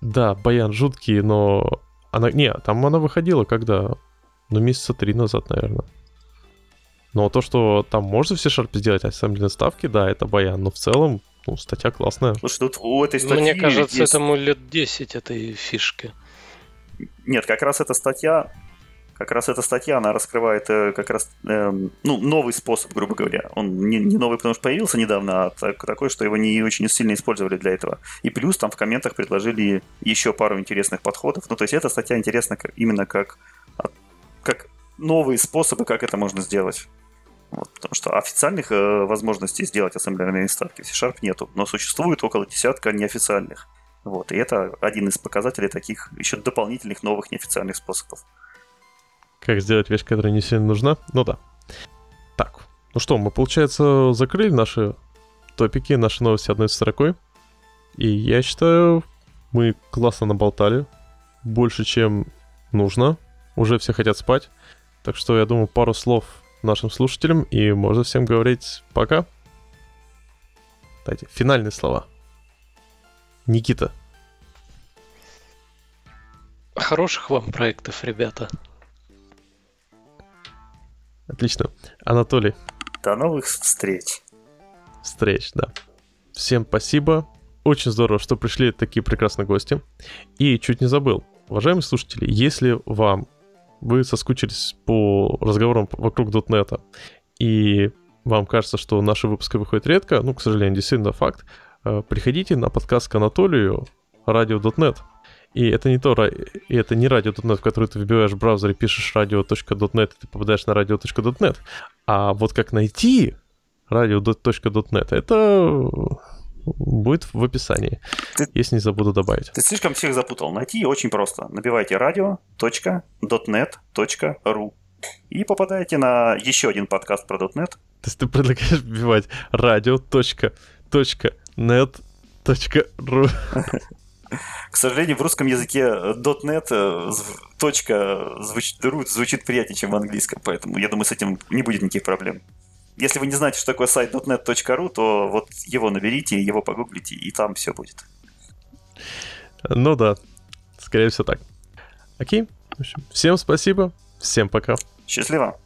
Да, Баян жуткий, но... Она... Не, там она выходила когда? Ну, месяца три назад, наверное. Но то, что там можно в C-Sharp сделать ассемблерные ставки, да, это Баян. Но в целом, ну, статья классная. Слушай, тут у этой статьи... Мне кажется, есть... этому лет 10 этой фишки. Нет, как раз эта статья как раз эта статья, она раскрывает э, как раз э, ну, новый способ, грубо говоря. Он не, не новый, потому что появился недавно, а так, такой, что его не очень сильно использовали для этого. И плюс там в комментах предложили еще пару интересных подходов. Ну, то есть эта статья интересна именно как, как новые способы, как это можно сделать. Вот, потому что официальных э, возможностей сделать ассемблерные ставки в C-Sharp нету, но существует около десятка неофициальных. Вот, и это один из показателей таких еще дополнительных новых неофициальных способов. Как сделать вещь, которая не сильно нужна? Ну да. Так, ну что, мы, получается, закрыли наши топики, наши новости одной строкой. И я считаю, мы классно наболтали. Больше, чем нужно. Уже все хотят спать. Так что, я думаю, пару слов нашим слушателям, и можно всем говорить пока. Дайте финальные слова. Никита. Хороших вам проектов, ребята. Отлично. Анатолий. До новых встреч. Встреч, да. Всем спасибо. Очень здорово, что пришли такие прекрасные гости. И чуть не забыл. Уважаемые слушатели, если вам вы соскучились по разговорам вокруг .NET, и вам кажется, что наши выпуски выходят редко, ну, к сожалению, действительно факт, э, приходите на подкаст к Анатолию радио.нет. И это не то, и это не радио.нет, в который ты вбиваешь в браузере, пишешь radio.net, и ты попадаешь на radio.net. А вот как найти radio.net, это будет в описании, ты, если не забуду добавить. Ты слишком всех запутал. Найти очень просто. Набивайте radio.dotnet.ru и попадаете на еще один подкаст про .NET. То есть ты предлагаешь вбивать radio.net.ru К сожалению, в русском языке .NET э, точка звучит, звучит приятнее, чем в английском, поэтому я думаю, с этим не будет никаких проблем. Если вы не знаете, что такое сайт .net.ru, то вот его наберите, его погуглите, и там все будет. Ну да, скорее всего так. Окей. Всем спасибо, всем пока. Счастливо.